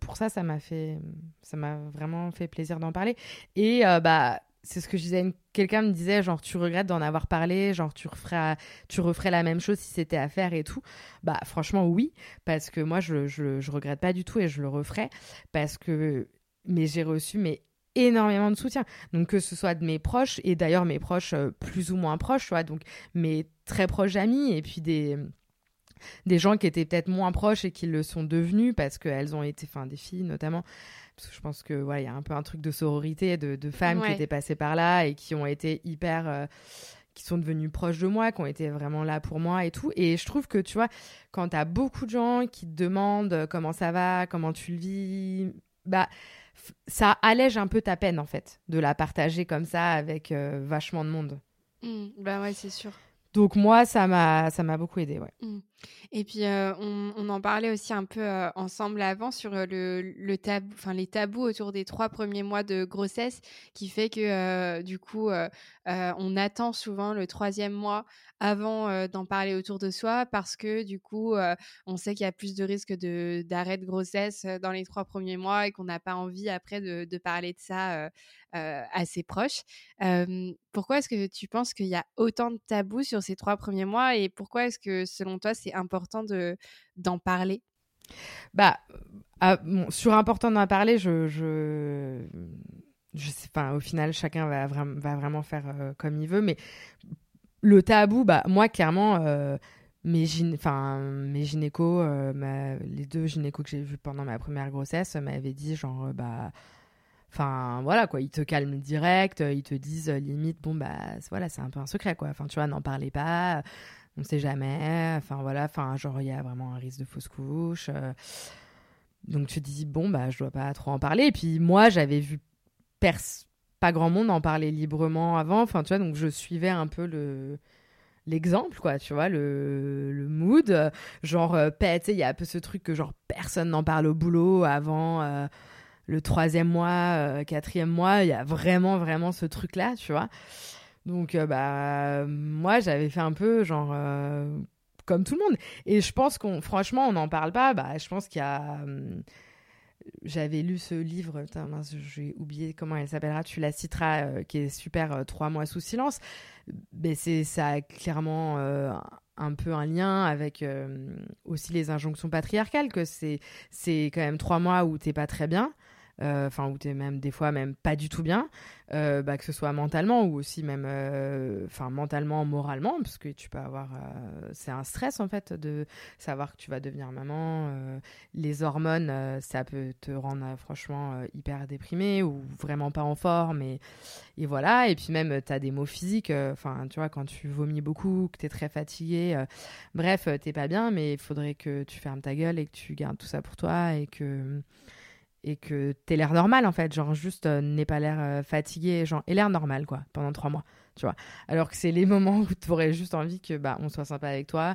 pour ça, ça m'a fait, ça m'a vraiment fait plaisir d'en parler. Et bah c'est ce que je disais. Quelqu'un me disait, genre, tu regrettes d'en avoir parlé, genre, tu referais, tu referais la même chose si c'était à faire et tout. Bah, franchement, oui, parce que moi, je, je, je regrette pas du tout et je le referais parce que, mais j'ai reçu, mais énormément de soutien. Donc que ce soit de mes proches et d'ailleurs mes proches euh, plus ou moins proches, tu vois, donc mes très proches amis et puis des des gens qui étaient peut-être moins proches et qui le sont devenus parce qu'elles ont été, enfin des filles notamment, parce que je pense que voilà, il y a un peu un truc de sororité de, de femmes qui étaient passées par là et qui ont été hyper euh, qui sont devenues proches de moi, qui ont été vraiment là pour moi et tout. Et je trouve que, tu vois, quand tu as beaucoup de gens qui te demandent euh, comment ça va, comment tu le vis, bah, ça allège un peu ta peine, en fait, de la partager comme ça avec euh, vachement de monde. Mmh, bah ouais, c'est sûr. Donc moi, ça m'a, ça m'a beaucoup aidé, ouais. Mmh. Et puis euh, on, en parlait aussi un peu euh, ensemble avant sur euh, le, le tabou, enfin les tabous autour des trois premiers mois de grossesse, qui fait que du coup on attend souvent le troisième mois avant d'en parler autour de soi parce que du coup on sait qu'il y a plus de risques d'arrêt de grossesse dans les trois premiers mois et qu'on n'a pas envie après de, de, parler de ça à ses proches. pourquoi est-ce que tu penses qu'il y a autant de tabous sur ces trois premiers mois et pourquoi est-ce que selon toi c'est important de d'en parler? Bah, ah, sur important d'en parler, je, je, je enfin, au final, chacun va, vraiment va vraiment faire euh, comme il veut, mais le tabou, bah, moi, clairement, euh, mes, enfin, mes gynécos, euh, les deux gynécos que j'ai vus pendant ma première grossesse m'avaient dit, genre, bah, Enfin, voilà, quoi, ils te calment direct, ils te disent limite, bon, bah, voilà, c'est un peu un secret, quoi. Enfin, tu vois, n'en parlez pas, on sait jamais. Enfin voilà, enfin genre il y a vraiment un risque de fausse couche. Euh. donc tu te dis bon bah je dois pas trop en parler. Et puis moi j'avais vu pas grand monde en parler librement avant. Enfin tu vois donc je suivais un peu le l'exemple quoi tu vois le, le mood genre euh, tu sais il y a un peu ce truc que genre personne n'en parle au boulot avant euh, le troisième mois quatrième mois il y a vraiment vraiment ce truc là tu vois donc, euh, bah, moi, j'avais fait un peu genre euh, comme tout le monde. Et je pense qu'on, franchement, on n'en parle pas. Bah, je pense qu'il y a. Hum, j'avais lu ce livre, j'ai oublié comment elle s'appellera, tu la citeras, euh, qui est super, Trois mois sous silence. Mais ça a clairement un peu un lien avec aussi les injonctions patriarcales, que c'est, c'est quand même trois mois où t'es pas très bien. Euh, enfin où tu es même des fois même pas du tout bien, euh, bah, que ce soit mentalement ou aussi même euh, enfin mentalement, moralement, parce que tu peux avoir, c'est un stress en fait de savoir que tu vas devenir maman. les hormones, ça peut te rendre franchement hyper déprimé ou vraiment pas en forme et, et voilà. Et puis même tu as des maux physiques, enfin tu vois quand tu vomis beaucoup, que tu es très fatigué, bref, t'es pas bien, mais il faudrait que tu fermes ta gueule et que tu gardes tout ça pour toi et que et que t'aies l'air normal en fait, genre juste euh, n'aie pas l'air euh, fatigué, genre et l'air normal quoi, pendant trois mois, tu vois. Alors que c'est les moments où tu aurais juste envie que bah on soit sympa avec toi,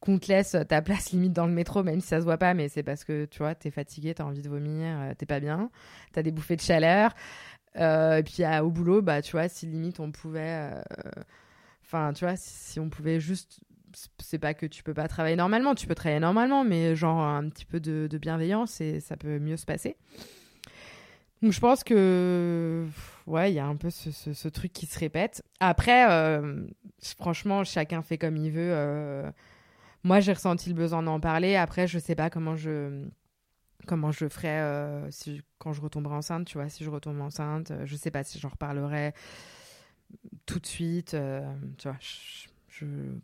qu'on te laisse ta place limite dans le métro, même si ça se voit pas, mais c'est parce que tu vois, t'es fatigué, t'as envie de vomir, euh, t'es pas bien, t'as des bouffées de chaleur, et puis au boulot, bah tu vois, si limite on pouvait, enfin tu vois, si on pouvait juste c'est pas que tu peux pas travailler normalement, tu peux travailler normalement, mais genre un petit peu de, bienveillance et ça peut mieux se passer. Donc je pense que ouais, il y a un peu ce, truc qui se répète. Après, euh, franchement, chacun fait comme il veut. Euh. moi, j'ai ressenti le besoin d'en parler. Après, je sais pas comment je comment je ferai euh, si, quand je retomberai enceinte. Tu vois, si je retombe enceinte, je sais pas si j'en reparlerai tout de suite. tu vois.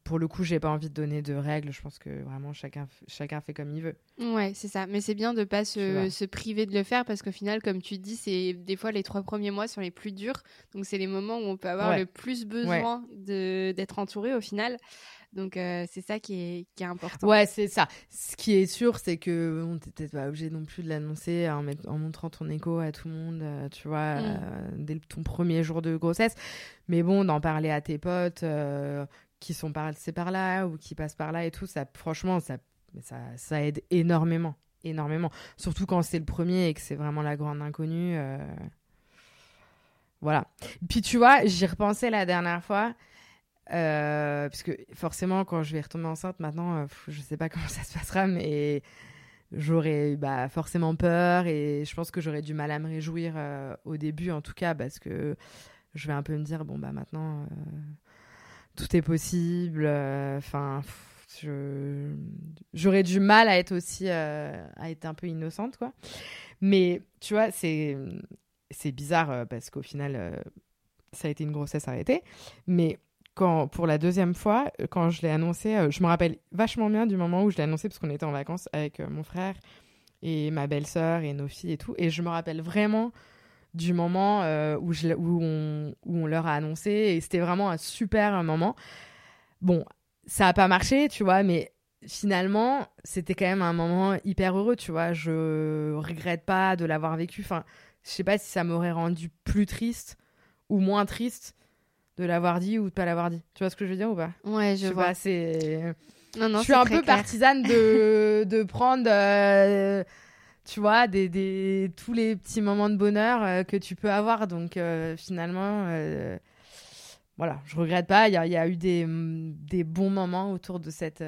Pour le coup, j'ai pas envie de donner de règles. Je pense que vraiment chacun, chacun fait comme il veut. Ouais, c'est ça. Mais c'est bien de pas se, se, priver de le faire parce qu'au final, comme tu dis, c'est des fois les trois premiers mois sont les plus durs. Donc c'est les moments où on peut avoir le plus besoin de d'être entouré au final. Donc euh, c'est ça qui est, qui est important. Ouais, c'est ça. Ce qui est sûr, c'est que on n'était pas obligé non plus de l'annoncer en, en, montrant ton écho à tout le monde, euh, tu vois, mm. euh, dès ton premier jour de grossesse. Mais bon, d'en parler à tes potes qui sont passés par là ou qui passent par là et tout, ça, franchement, ça, ça, aide énormément. Énormément. Surtout quand c'est le premier et que c'est vraiment la grande inconnue. Euh. Voilà. Puis tu vois, j'y repensais la dernière fois. Euh, parce que forcément, quand je vais retomber enceinte, maintenant, je euh, je sais pas comment ça se passera, mais j'aurais bah, forcément peur et je pense que j'aurais du mal à me réjouir au début, en tout cas, parce que je vais un peu me dire bon bah maintenant tout est possible. Enfin, j'aurais du mal à être aussi à être un peu innocente quoi. Mais tu vois, c'est c'est bizarre parce qu'au final ça a été une grossesse arrêtée, mais quand, pour la deuxième fois, quand je l'ai annoncé, je me rappelle vachement bien du moment où je l'ai annoncé parce qu'on était en vacances avec mon frère et ma belle-sœur et nos filles et tout. Et je me rappelle vraiment du moment euh, où, je, où, on, où on leur a annoncé et c'était vraiment un super moment. Bon, ça n'a pas marché, tu vois, mais finalement, c'était quand même un moment hyper heureux, tu vois. Je regrette pas de l'avoir vécu. Enfin, je sais pas si ça m'aurait rendu plus triste ou moins triste de l'avoir dit ou de pas l'avoir dit. Tu vois ce que je veux dire ou pas? Ouais, je, vois. c'est je suis un peu partisane de, de prendre, euh, tu vois, des, des, tous les petits moments de bonheur euh, que tu peux avoir. Donc euh, finalement, voilà, je regrette pas. Il y a, y a, eu des, des bons moments autour de cette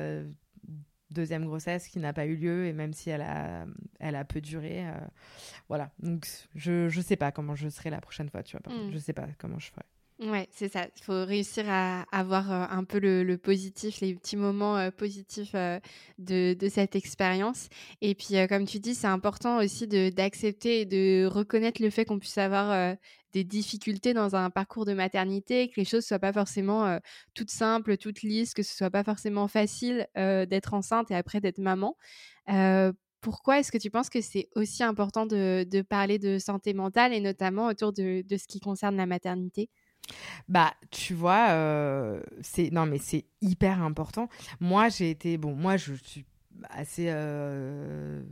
deuxième grossesse qui n'a pas eu lieu et même si elle a, elle a peu duré. voilà, donc je, je sais pas comment je serai la prochaine fois, tu vois. Mm. Je sais pas comment je ferai. Ouais, c'est ça. Il faut réussir à avoir euh, un peu le, positif, les petits moments euh, positifs euh, de, cette expérience. Et puis, comme tu dis, c'est important aussi d'accepter et de reconnaître le fait qu'on puisse avoir des difficultés dans un parcours de maternité, que les choses soient pas forcément toutes simples, toutes lisses, que ce soit pas forcément facile d'être enceinte et après d'être maman. pourquoi est-ce que tu penses que c'est aussi important de, de, parler de santé mentale et notamment autour de, de ce qui concerne la maternité? Bah, tu vois, euh, c'est non mais c'est hyper important. Moi, j'ai été bon, moi je suis assez euh,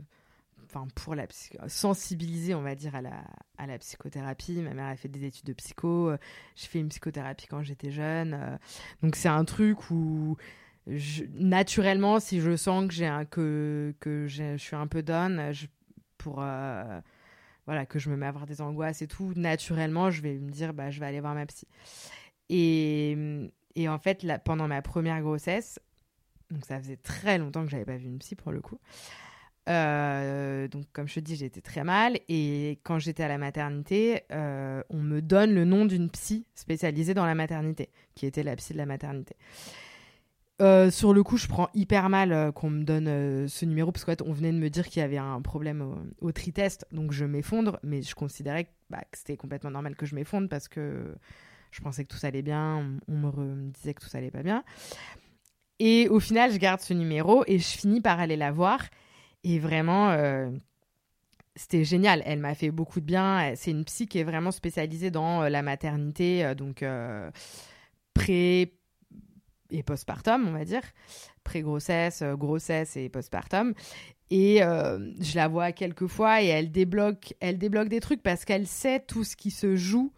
pour la sensibilisée, on va dire à la psychothérapie. Ma mère a fait des études de psycho, j'ai fait une psychothérapie quand j'étais jeune. Euh, donc c'est un truc où naturellement si je sens que j'ai un que que je suis un peu down, je, pour voilà, que je me mets à avoir des angoisses et tout, naturellement, je vais me dire, bah, je vais aller voir ma psy. Et, et en fait, pendant ma première grossesse, donc ça faisait très longtemps que j'avais pas vu une psy pour le coup. Euh, donc, comme je te dis, j'étais très mal. Et quand j'étais à la maternité, euh, on me donne le nom d'une psy spécialisée dans la maternité, qui était la psy de la maternité. Euh, sur le coup, je prends hyper mal euh, qu'on me donne euh, ce numéro parce qu'en on venait de me dire qu'il y avait un problème au, tri-test, donc je m'effondre, mais je considérais bah, que, c'était complètement normal que je m'effondre parce que je pensais que tout allait bien, on, me, disait que tout allait pas bien. Et au final, je garde ce numéro et je finis par aller la voir. Et vraiment, c'était génial. Elle m'a fait beaucoup de bien. C'est une psy qui est vraiment spécialisée dans la maternité, donc pré et postpartum, on va dire, pré-grossesse, euh, grossesse et postpartum. Et euh, je la vois quelques fois et elle débloque, elle débloque des trucs parce qu'elle sait tout ce qui se joue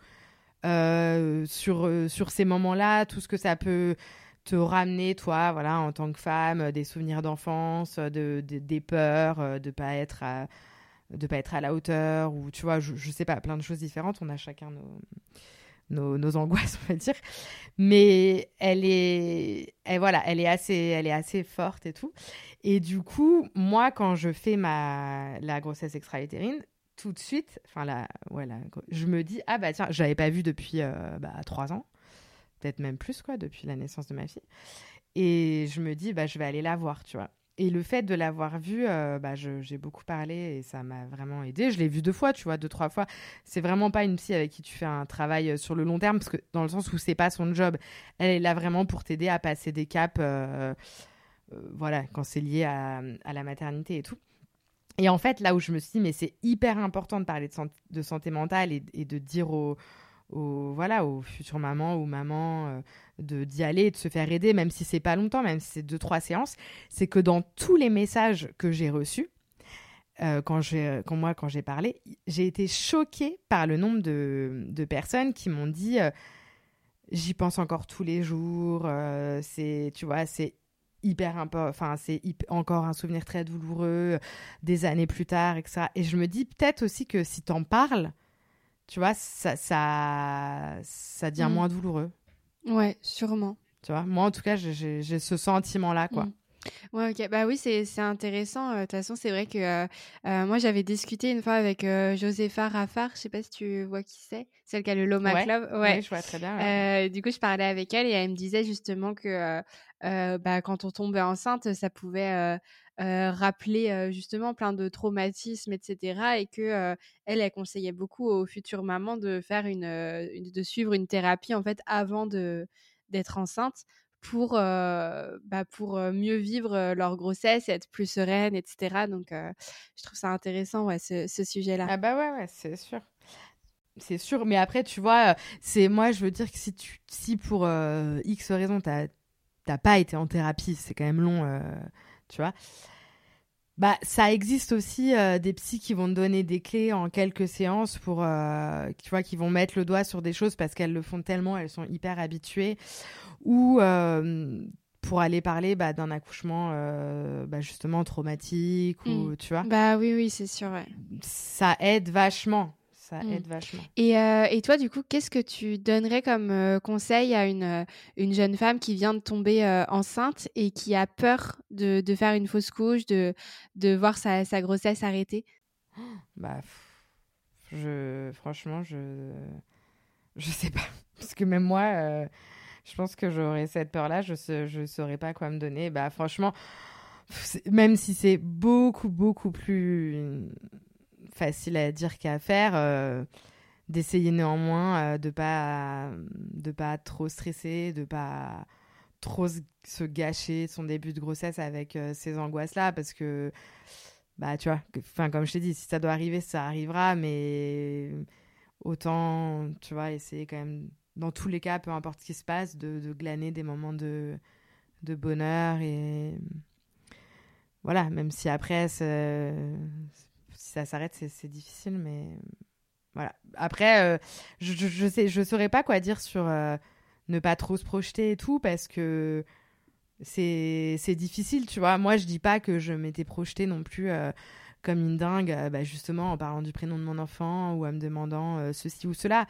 euh, sur, sur ces moments-là, tout ce que ça peut te ramener, toi, voilà, en tant que femme, des souvenirs d'enfance, de, des peurs, de pas être à, de pas être à la hauteur, ou tu vois, je, je sais pas, plein de choses différentes. On a chacun nos nos, angoisses, on va dire. Mais elle est, elle, voilà, elle est assez, elle est assez forte et tout. Et du coup, moi, quand je fais ma la grossesse extra-utérine, tout de suite, enfin là, voilà, je me dis ah bah tiens, j'avais pas vu depuis euh, bah, trois ans, peut-être même plus quoi, depuis la naissance de ma fille. Et je me dis bah je vais aller la voir, tu vois. Et le fait de l'avoir vu, euh, bah, j'ai beaucoup parlé et ça m'a vraiment aidé. Je l'ai vu deux fois, tu vois, deux, trois fois. C'est vraiment pas une psy avec qui tu fais un travail euh, sur le long terme, parce que dans le sens où c'est pas son job. Elle est là vraiment pour t'aider à passer des caps, euh, voilà, quand c'est lié à, la maternité et tout. Et en fait, là où je me suis dit, mais c'est hyper important de parler de, santé mentale et, et de dire aux, aux, voilà, aux futures mamans ou mamans euh, de d'y aller, de se faire aider, même si c'est pas longtemps, même si c'est deux, trois séances, c'est que dans tous les messages que j'ai reçus, euh, quand, quand moi, quand j'ai parlé, j'ai été choquée par le nombre de, de personnes qui m'ont dit euh, j'y pense encore tous les jours, c'est, tu vois, c'est hyper enfin c'est encore un souvenir très douloureux des années plus tard et ça et je me dis peut-être aussi que si t'en parles tu vois, ça, ça, ça devient mm. moins douloureux. Ouais, sûrement. Tu vois, moi en tout cas, j'ai ce sentiment-là, quoi. Mm. Ouais, OK. Bah, oui, c'est intéressant, heu, de toute façon, c'est vrai que, heu heu, moi, j'avais discuté une fois avec, heu, Josépha Raffard, je sais pas si tu vois qui c'est? Celle qui a le Loma Ouais, Club? oui, Ouais. je vois très bien, ouais. Du coup, je parlais avec elle et elle me disait justement que, heu, bah, quand on tombait enceinte, ça pouvait, heu heu, rappeler, justement plein de traumatismes et cetera et que, elle, elle conseillait beaucoup aux futures mamans de faire une, de suivre une thérapie, en fait, avant de d'être enceinte pour, bah, pour, mieux vivre, leur grossesse être plus sereine et cetera donc je trouve ça intéressant, ouais, ce sujet-là. Ah bah, ouais, c'est sûr. C'est sûr, mais après, tu vois, c'est moi, je veux dire que si tu si pour, heu, X raisons, tu as pas été en thérapie, c'est quand même long, heu, tu vois? Bah, ça existe aussi, heu, des psys qui vont te donner des clés en quelques séances pour, heu, tu vois, qui vont mettre le doigt sur des choses parce qu'elles le font tellement, elles sont hyper habituées ou pour aller parler, bah, d'un accouchement, bah, justement traumatique Mmh. ou tu vois? Bah, oui, oui, c'est sûr, ouais. Ça aide vachement, ça Mmh. aide vachement. Et heu et toi, du coup, qu'est-ce que tu donnerais comme, heu, conseil à une, heu, une jeune femme qui vient de tomber, enceinte et qui a peur de de faire une fausse couche, de de voir sa sa grossesse arrêter? Bah, je franchement, je je sais pas parce que même moi, je pense que j'aurais cette peur-là, je se je saurais pas quoi me donner. Bah, franchement, même si c'est beaucoup, beaucoup plus facile à dire qu'à faire, heu, d'essayer néanmoins, heu, de pas de pas trop stresser, de pas trop se gâcher son début de grossesse avec, heu, ces angoisses-là parce que, bah, tu vois, comme je t'ai dit, si ça doit arriver, ça arrivera, mais autant, tu vois, essayer quand même, dans tous les cas, peu importe ce qui se passe, de, glaner des moments de, de bonheur et voilà, même si après, c'est- ça s'arrête, c'est difficile, mais voilà. Après, euh, je, je, je sais, je saurais pas quoi dire sur euh, ne pas trop se projeter et tout, parce que c'est difficile, tu vois. Moi, je dis pas que je m'étais projetée non plus euh, comme une dingue, bah, justement en parlant du prénom de mon enfant ou en me demandant ceci ou cela.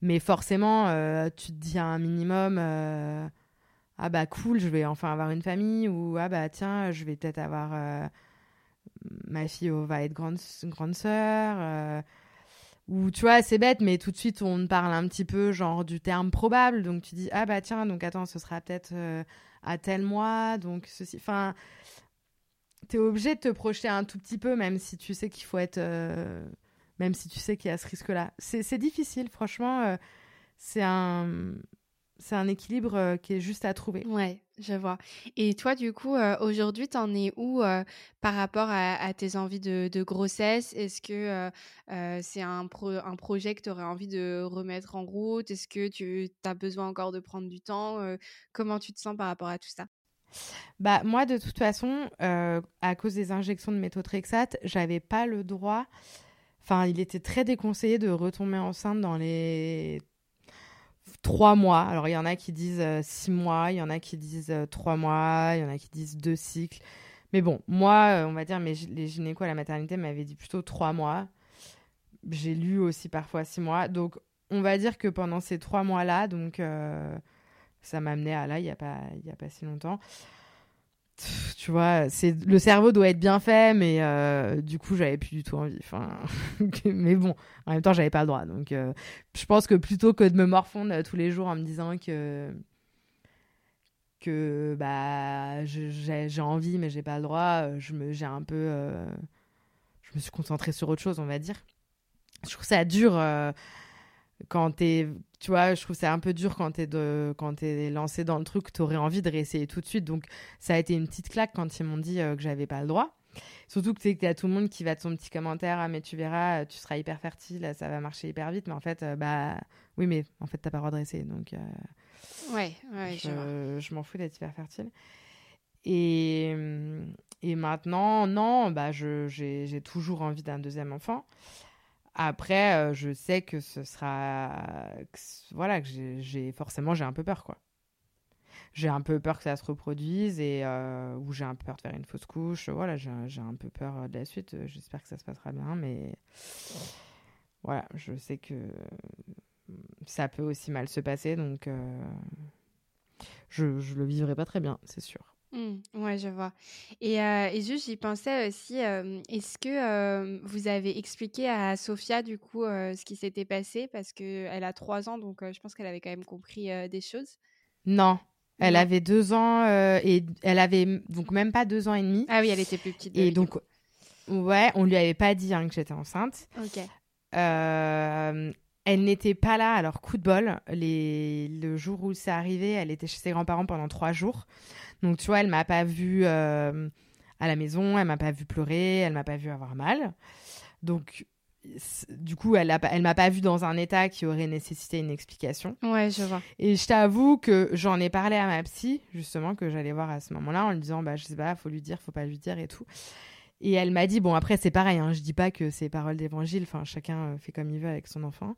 Mais forcément, tu te dis un minimum, ah bah cool, je vais enfin avoir une famille, ou ah bah tiens, je vais peut-être avoir ma fille oh, va être grande, grande sœur. euh, ou tu vois, c'est bête, mais tout de suite on parle un petit peu genre du terme probable. Donc tu dis ah bah tiens, donc attends, ce sera peut-être euh, à tel mois, donc ceci. Enfin, t'es obligé de te projeter un tout petit peu, même si tu sais qu'il faut être, euh, même si tu sais qu'il y a ce risque-là. C'est difficile, franchement. c'est un, c'est un équilibre qui est juste à trouver. Ouais, je vois. Et toi, du coup, heu, aujourd'hui, t'en es où, heu, par rapport à tes envies de grossesse? Est-ce que, heu, c'est un pro un projet que tu aurais envie de remettre en route? Est-ce que tu as besoin encore de prendre du temps? Comment tu te sens par rapport à tout ça? Bah moi, de toute façon, euh, à cause des injections de méthotrexate, j'avais pas le droit. Enfin, il était très déconseillé de retomber enceinte dans les trois mois. Alors, il y en a qui disent euh, six mois, il y en a qui disent euh, trois mois, il y en a qui disent deux cycles. Mais bon, moi, euh, on va dire, mes, les gynécos à la maternité m'avaient dit plutôt trois mois. J'ai lu aussi parfois six mois. Donc, on va dire que pendant ces trois mois-là, donc ça m'a amené à là, il n'y a, pas- y a pas si longtemps. Tu vois, c'est le cerveau doit être bien fait, mais euh, du coup, j'avais plus du tout envie. Enfin, mais bon, en même temps, j'avais pas le droit. Donc, euh, je pense que plutôt que de me morfondre tous les jours en me disant que que bah j'ai envie mais j'ai pas le droit, euh, je me j'ai un peu euh, je me suis concentrée sur autre chose, on va dire. Je trouve ça dur euh, quand t'es tu vois, je trouve ça un peu dur quand t'es de quand t'es lancé dans le truc, t'aurais envie de réessayer tout de suite. Donc ça a été une petite claque quand ils m'ont dit euh, que j'avais pas le droit. Surtout que tu sais qu'il y a tout le monde qui va de son petit commentaire ah mais tu verras, tu seras hyper fertile, ça va marcher hyper vite. Mais en fait, euh, bah oui mais en fait t'as pas le droit de réessayer. Donc euh, Ouais, ouais, je je, m'en fous d'être hyper fertile. Et, et maintenant, non, bah j'ai toujours envie d'un deuxième enfant. Après, euh, je sais que ce sera. voilà, que j'ai, forcément, j'ai un peu peur, quoi. J'ai un peu peur que ça se reproduise et euh, ou j'ai un peu peur de faire une fausse couche. Voilà, j'ai, un- peu peur de la suite. J'espère que ça se passera bien, mais voilà, je sais que ça peut aussi mal se passer, donc euh, je, je le vivrai pas très bien, c'est sûr. Mmh, ouais, je vois. Et, et juste, j'y pensais aussi, est-ce que vous avez expliqué à Sophia, du coup, ce qui s'était passé? Parce qu'elle a trois ans, donc je pense qu'elle avait quand même compris des choses. Non, elle avait deux ans et elle avait donc même pas deux ans et demi. Ah oui, elle était plus petite. Et donc, ouais, on lui avait pas dit hein, que j'étais enceinte. Ok. elle n'était pas là, alors coup de bol. Les... Le jour où c'est arrivé, elle était chez ses grands-parents pendant trois jours. Donc, tu vois, elle m'a pas vue euh, à la maison, elle m'a pas vue pleurer, elle m'a pas vue avoir mal. Donc, du coup, elle, a, elle m'a pas vue dans un état qui aurait nécessité une explication. Ouais, je vois. Et je t'avoue que j'en ai parlé à ma psy, justement, que j'allais voir à ce moment-là, en lui disant, bah, je sais pas, faut lui dire, faut pas lui dire et tout. Et elle m'a dit, bon, après, c'est pareil, hein, je dis pas que c'est paroles d'évangile, enfin, chacun euh, fait comme il veut avec son enfant.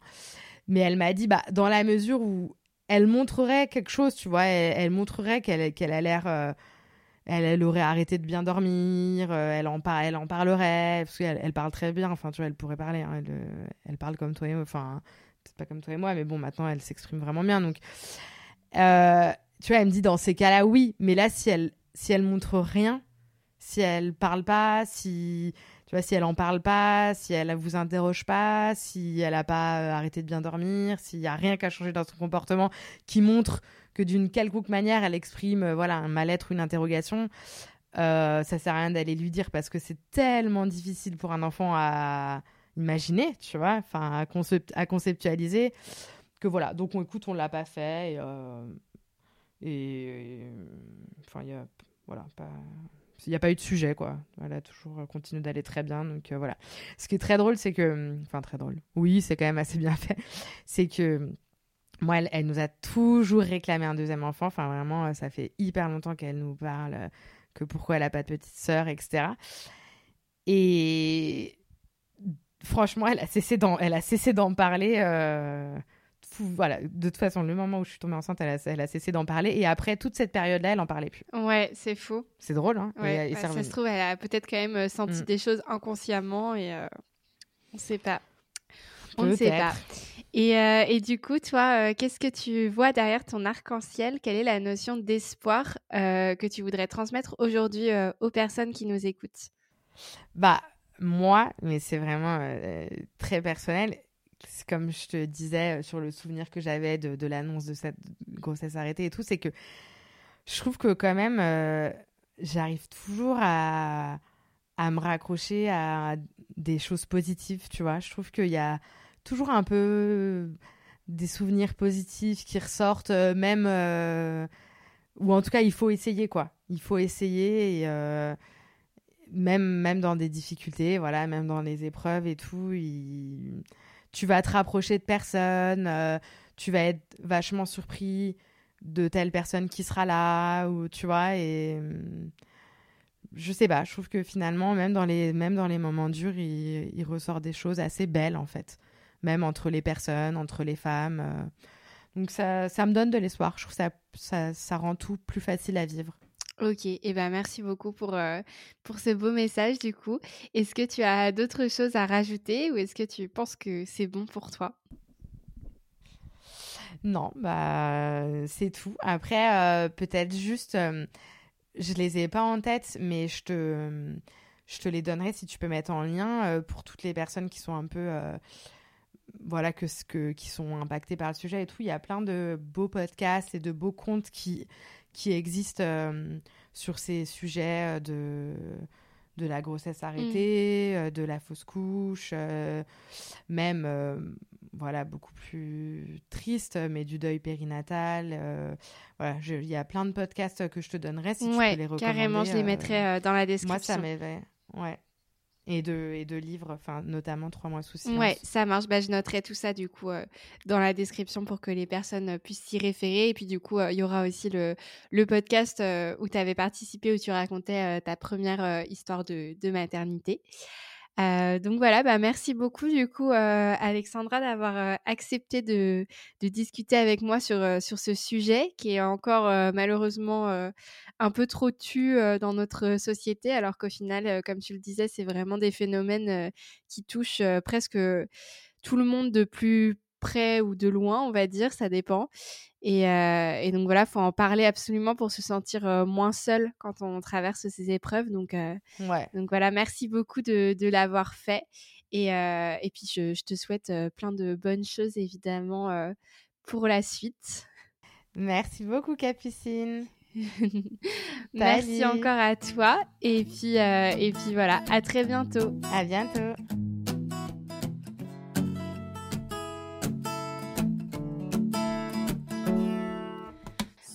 Mais elle m'a dit, bah, dans la mesure où elle montrerait quelque chose, tu vois. Elle, montrerait qu'elle qu'elle a l'air. Euh, elle, aurait arrêté de bien dormir, euh, elle, en elle en parlerait, parce qu'elle elle parle très bien, enfin, tu vois, elle pourrait parler. Hein, elle, euh, elle, parle comme toi et moi, enfin, c'est pas comme toi et moi, mais bon, maintenant, elle s'exprime vraiment bien. Donc, tu vois, elle me dit dans ces cas-là, oui, mais là, si elle, si elle montre rien, si elle parle pas, si tu vois, si elle en parle pas, si elle vous interroge pas, si elle a pas euh, arrêté de bien dormir, s'il y a rien qui a changé dans son comportement qui montre que d'une quelconque manière elle exprime euh, voilà un mal-être ou une interrogation, euh, ça sert à rien d'aller lui dire parce que c'est tellement difficile pour un enfant à imaginer, tu vois, enfin à, à, conceptualiser que voilà. Donc on écoute, on l'a pas fait et, enfin il y a voilà pas il n'y a pas eu de sujet, quoi. Elle a toujours euh, continué d'aller très bien. Donc euh, voilà. Ce qui est très drôle, c'est que. Hum, enfin, très drôle. Oui, c'est quand même assez bien fait. C'est que. Hum, moi, elle, nous a toujours réclamé un deuxième enfant. Enfin, vraiment, euh, ça fait hyper longtemps qu'elle nous parle que pourquoi elle n'a pas de petite sœur, etc. Et franchement, elle a cessé d'en, elle a cessé d'en parler voilà, de toute façon, le moment où je suis tombée enceinte, elle a, elle a cessé d'en parler. Et après toute cette période-là, elle en parlait plus. Ouais, c'est faux. C'est drôle, hein ouais, bah, Ça se trouve, elle a peut-être quand même euh, senti mm. des choses inconsciemment et euh, on ne sait pas. On ne sait pas. Et, euh, et, du coup, toi, qu'est-ce que tu vois derrière ton arc-en-ciel? Quelle est la notion d'espoir que tu voudrais transmettre aujourd'hui aux personnes qui nous écoutent? Bah, moi, mais c'est vraiment très personnel, comme je te disais euh, sur le souvenir que j'avais de, l'annonce de cette grossesse arrêtée et tout, c'est que je trouve que quand même, euh, j'arrive toujours à, me raccrocher à des choses positives, tu vois. Je trouve qu'il y a toujours un peu des souvenirs positifs qui ressortent, euh, même, ou en tout cas, il faut essayer, quoi. Il faut essayer et même, même dans des difficultés, voilà, même dans les épreuves et tout, tu vas te rapprocher de personnes, euh, tu vas être vachement surpris de telle personne qui sera là, ou tu vois, et hum, je sais pas, je trouve que finalement, même dans les, même dans les moments durs, il, ressort des choses assez belles, en fait, même entre les personnes, entre les femmes. Euh. donc ça, ça me donne de l'espoir, je trouve que ça, ça rend tout plus facile à vivre. Ok, et ben merci beaucoup pour, euh, pour ce beau message du coup. Est-ce que tu as d'autres choses à rajouter ou est-ce que tu penses que c'est bon pour toi? Non, bah c'est tout. Après, euh, peut-être juste, euh, je les ai pas en tête, mais je te, je te les donnerai si tu peux mettre en lien pour toutes les personnes qui sont un peu voilà que, que qui sont impactées par le sujet et tout il y a plein de beaux podcasts et de beaux contes qui qui existent euh, sur ces sujets euh, de, de la grossesse arrêtée, mm. euh, de la fausse couche, même voilà beaucoup plus triste, mais du deuil périnatal. voilà, il y a plein de podcasts que je te donnerai si tu peux les recommander. Carrément, je les mettrai dans la description. Moi, ça m'aiderait. Ouais et de, et de livres, notamment Trois mois sous silence. Ouais, ça marche. Bah, je noterai tout ça, du coup, euh, dans la description pour que les personnes euh, puissent s'y référer. Et puis, du coup, euh, il y aura aussi le, le podcast où tu avais participé, où tu racontais ta première histoire de, de maternité. Euh, donc voilà, bah merci beaucoup du coup euh, Alexandra d'avoir euh, accepté de, de, discuter avec moi sur, sur ce sujet qui est encore malheureusement un peu trop tu dans notre société alors qu'au final, comme tu le disais, c'est vraiment des phénomènes qui touchent presque tout le monde de plus près ou de loin, on va dire, ça dépend. Et, euh, et, donc voilà, faut en parler absolument pour se sentir euh, moins seul quand on traverse ces épreuves. Donc, euh, ouais. donc voilà, merci beaucoup de, de l'avoir fait. Et, et puis je, je, te souhaite plein de bonnes choses évidemment pour la suite. Merci beaucoup Capucine. merci encore à toi. Et puis, et puis voilà, à très bientôt. À bientôt.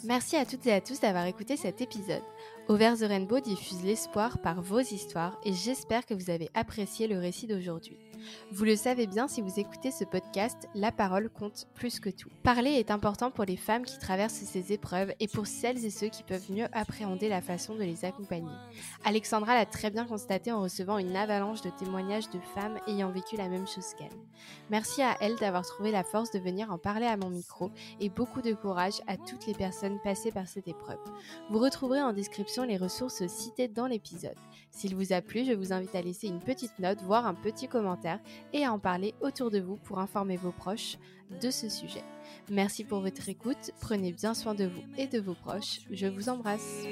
Merci à toutes et à tous d'avoir écouté cet épisode. Over the Rainbow diffuse l'espoir par vos histoires et j'espère que vous avez apprécié le récit d'aujourd'hui. Vous le savez bien si vous écoutez ce podcast, la parole compte plus que tout. Parler est important pour les femmes qui traversent ces épreuves et pour celles et ceux qui peuvent mieux appréhender la façon de les accompagner. Alexandra l'a très bien constaté en recevant une avalanche de témoignages de femmes ayant vécu la même chose qu'elle. Merci à elle d'avoir trouvé la force de venir en parler à mon micro et beaucoup de courage à toutes les personnes passées par cette épreuve. Vous retrouverez en description les ressources citées dans l'épisode. S'il vous a plu, je vous invite à laisser une petite note, voire un petit commentaire et à en parler autour de vous pour informer vos proches de ce sujet. Merci pour votre écoute, prenez bien soin de vous et de vos proches, je vous embrasse.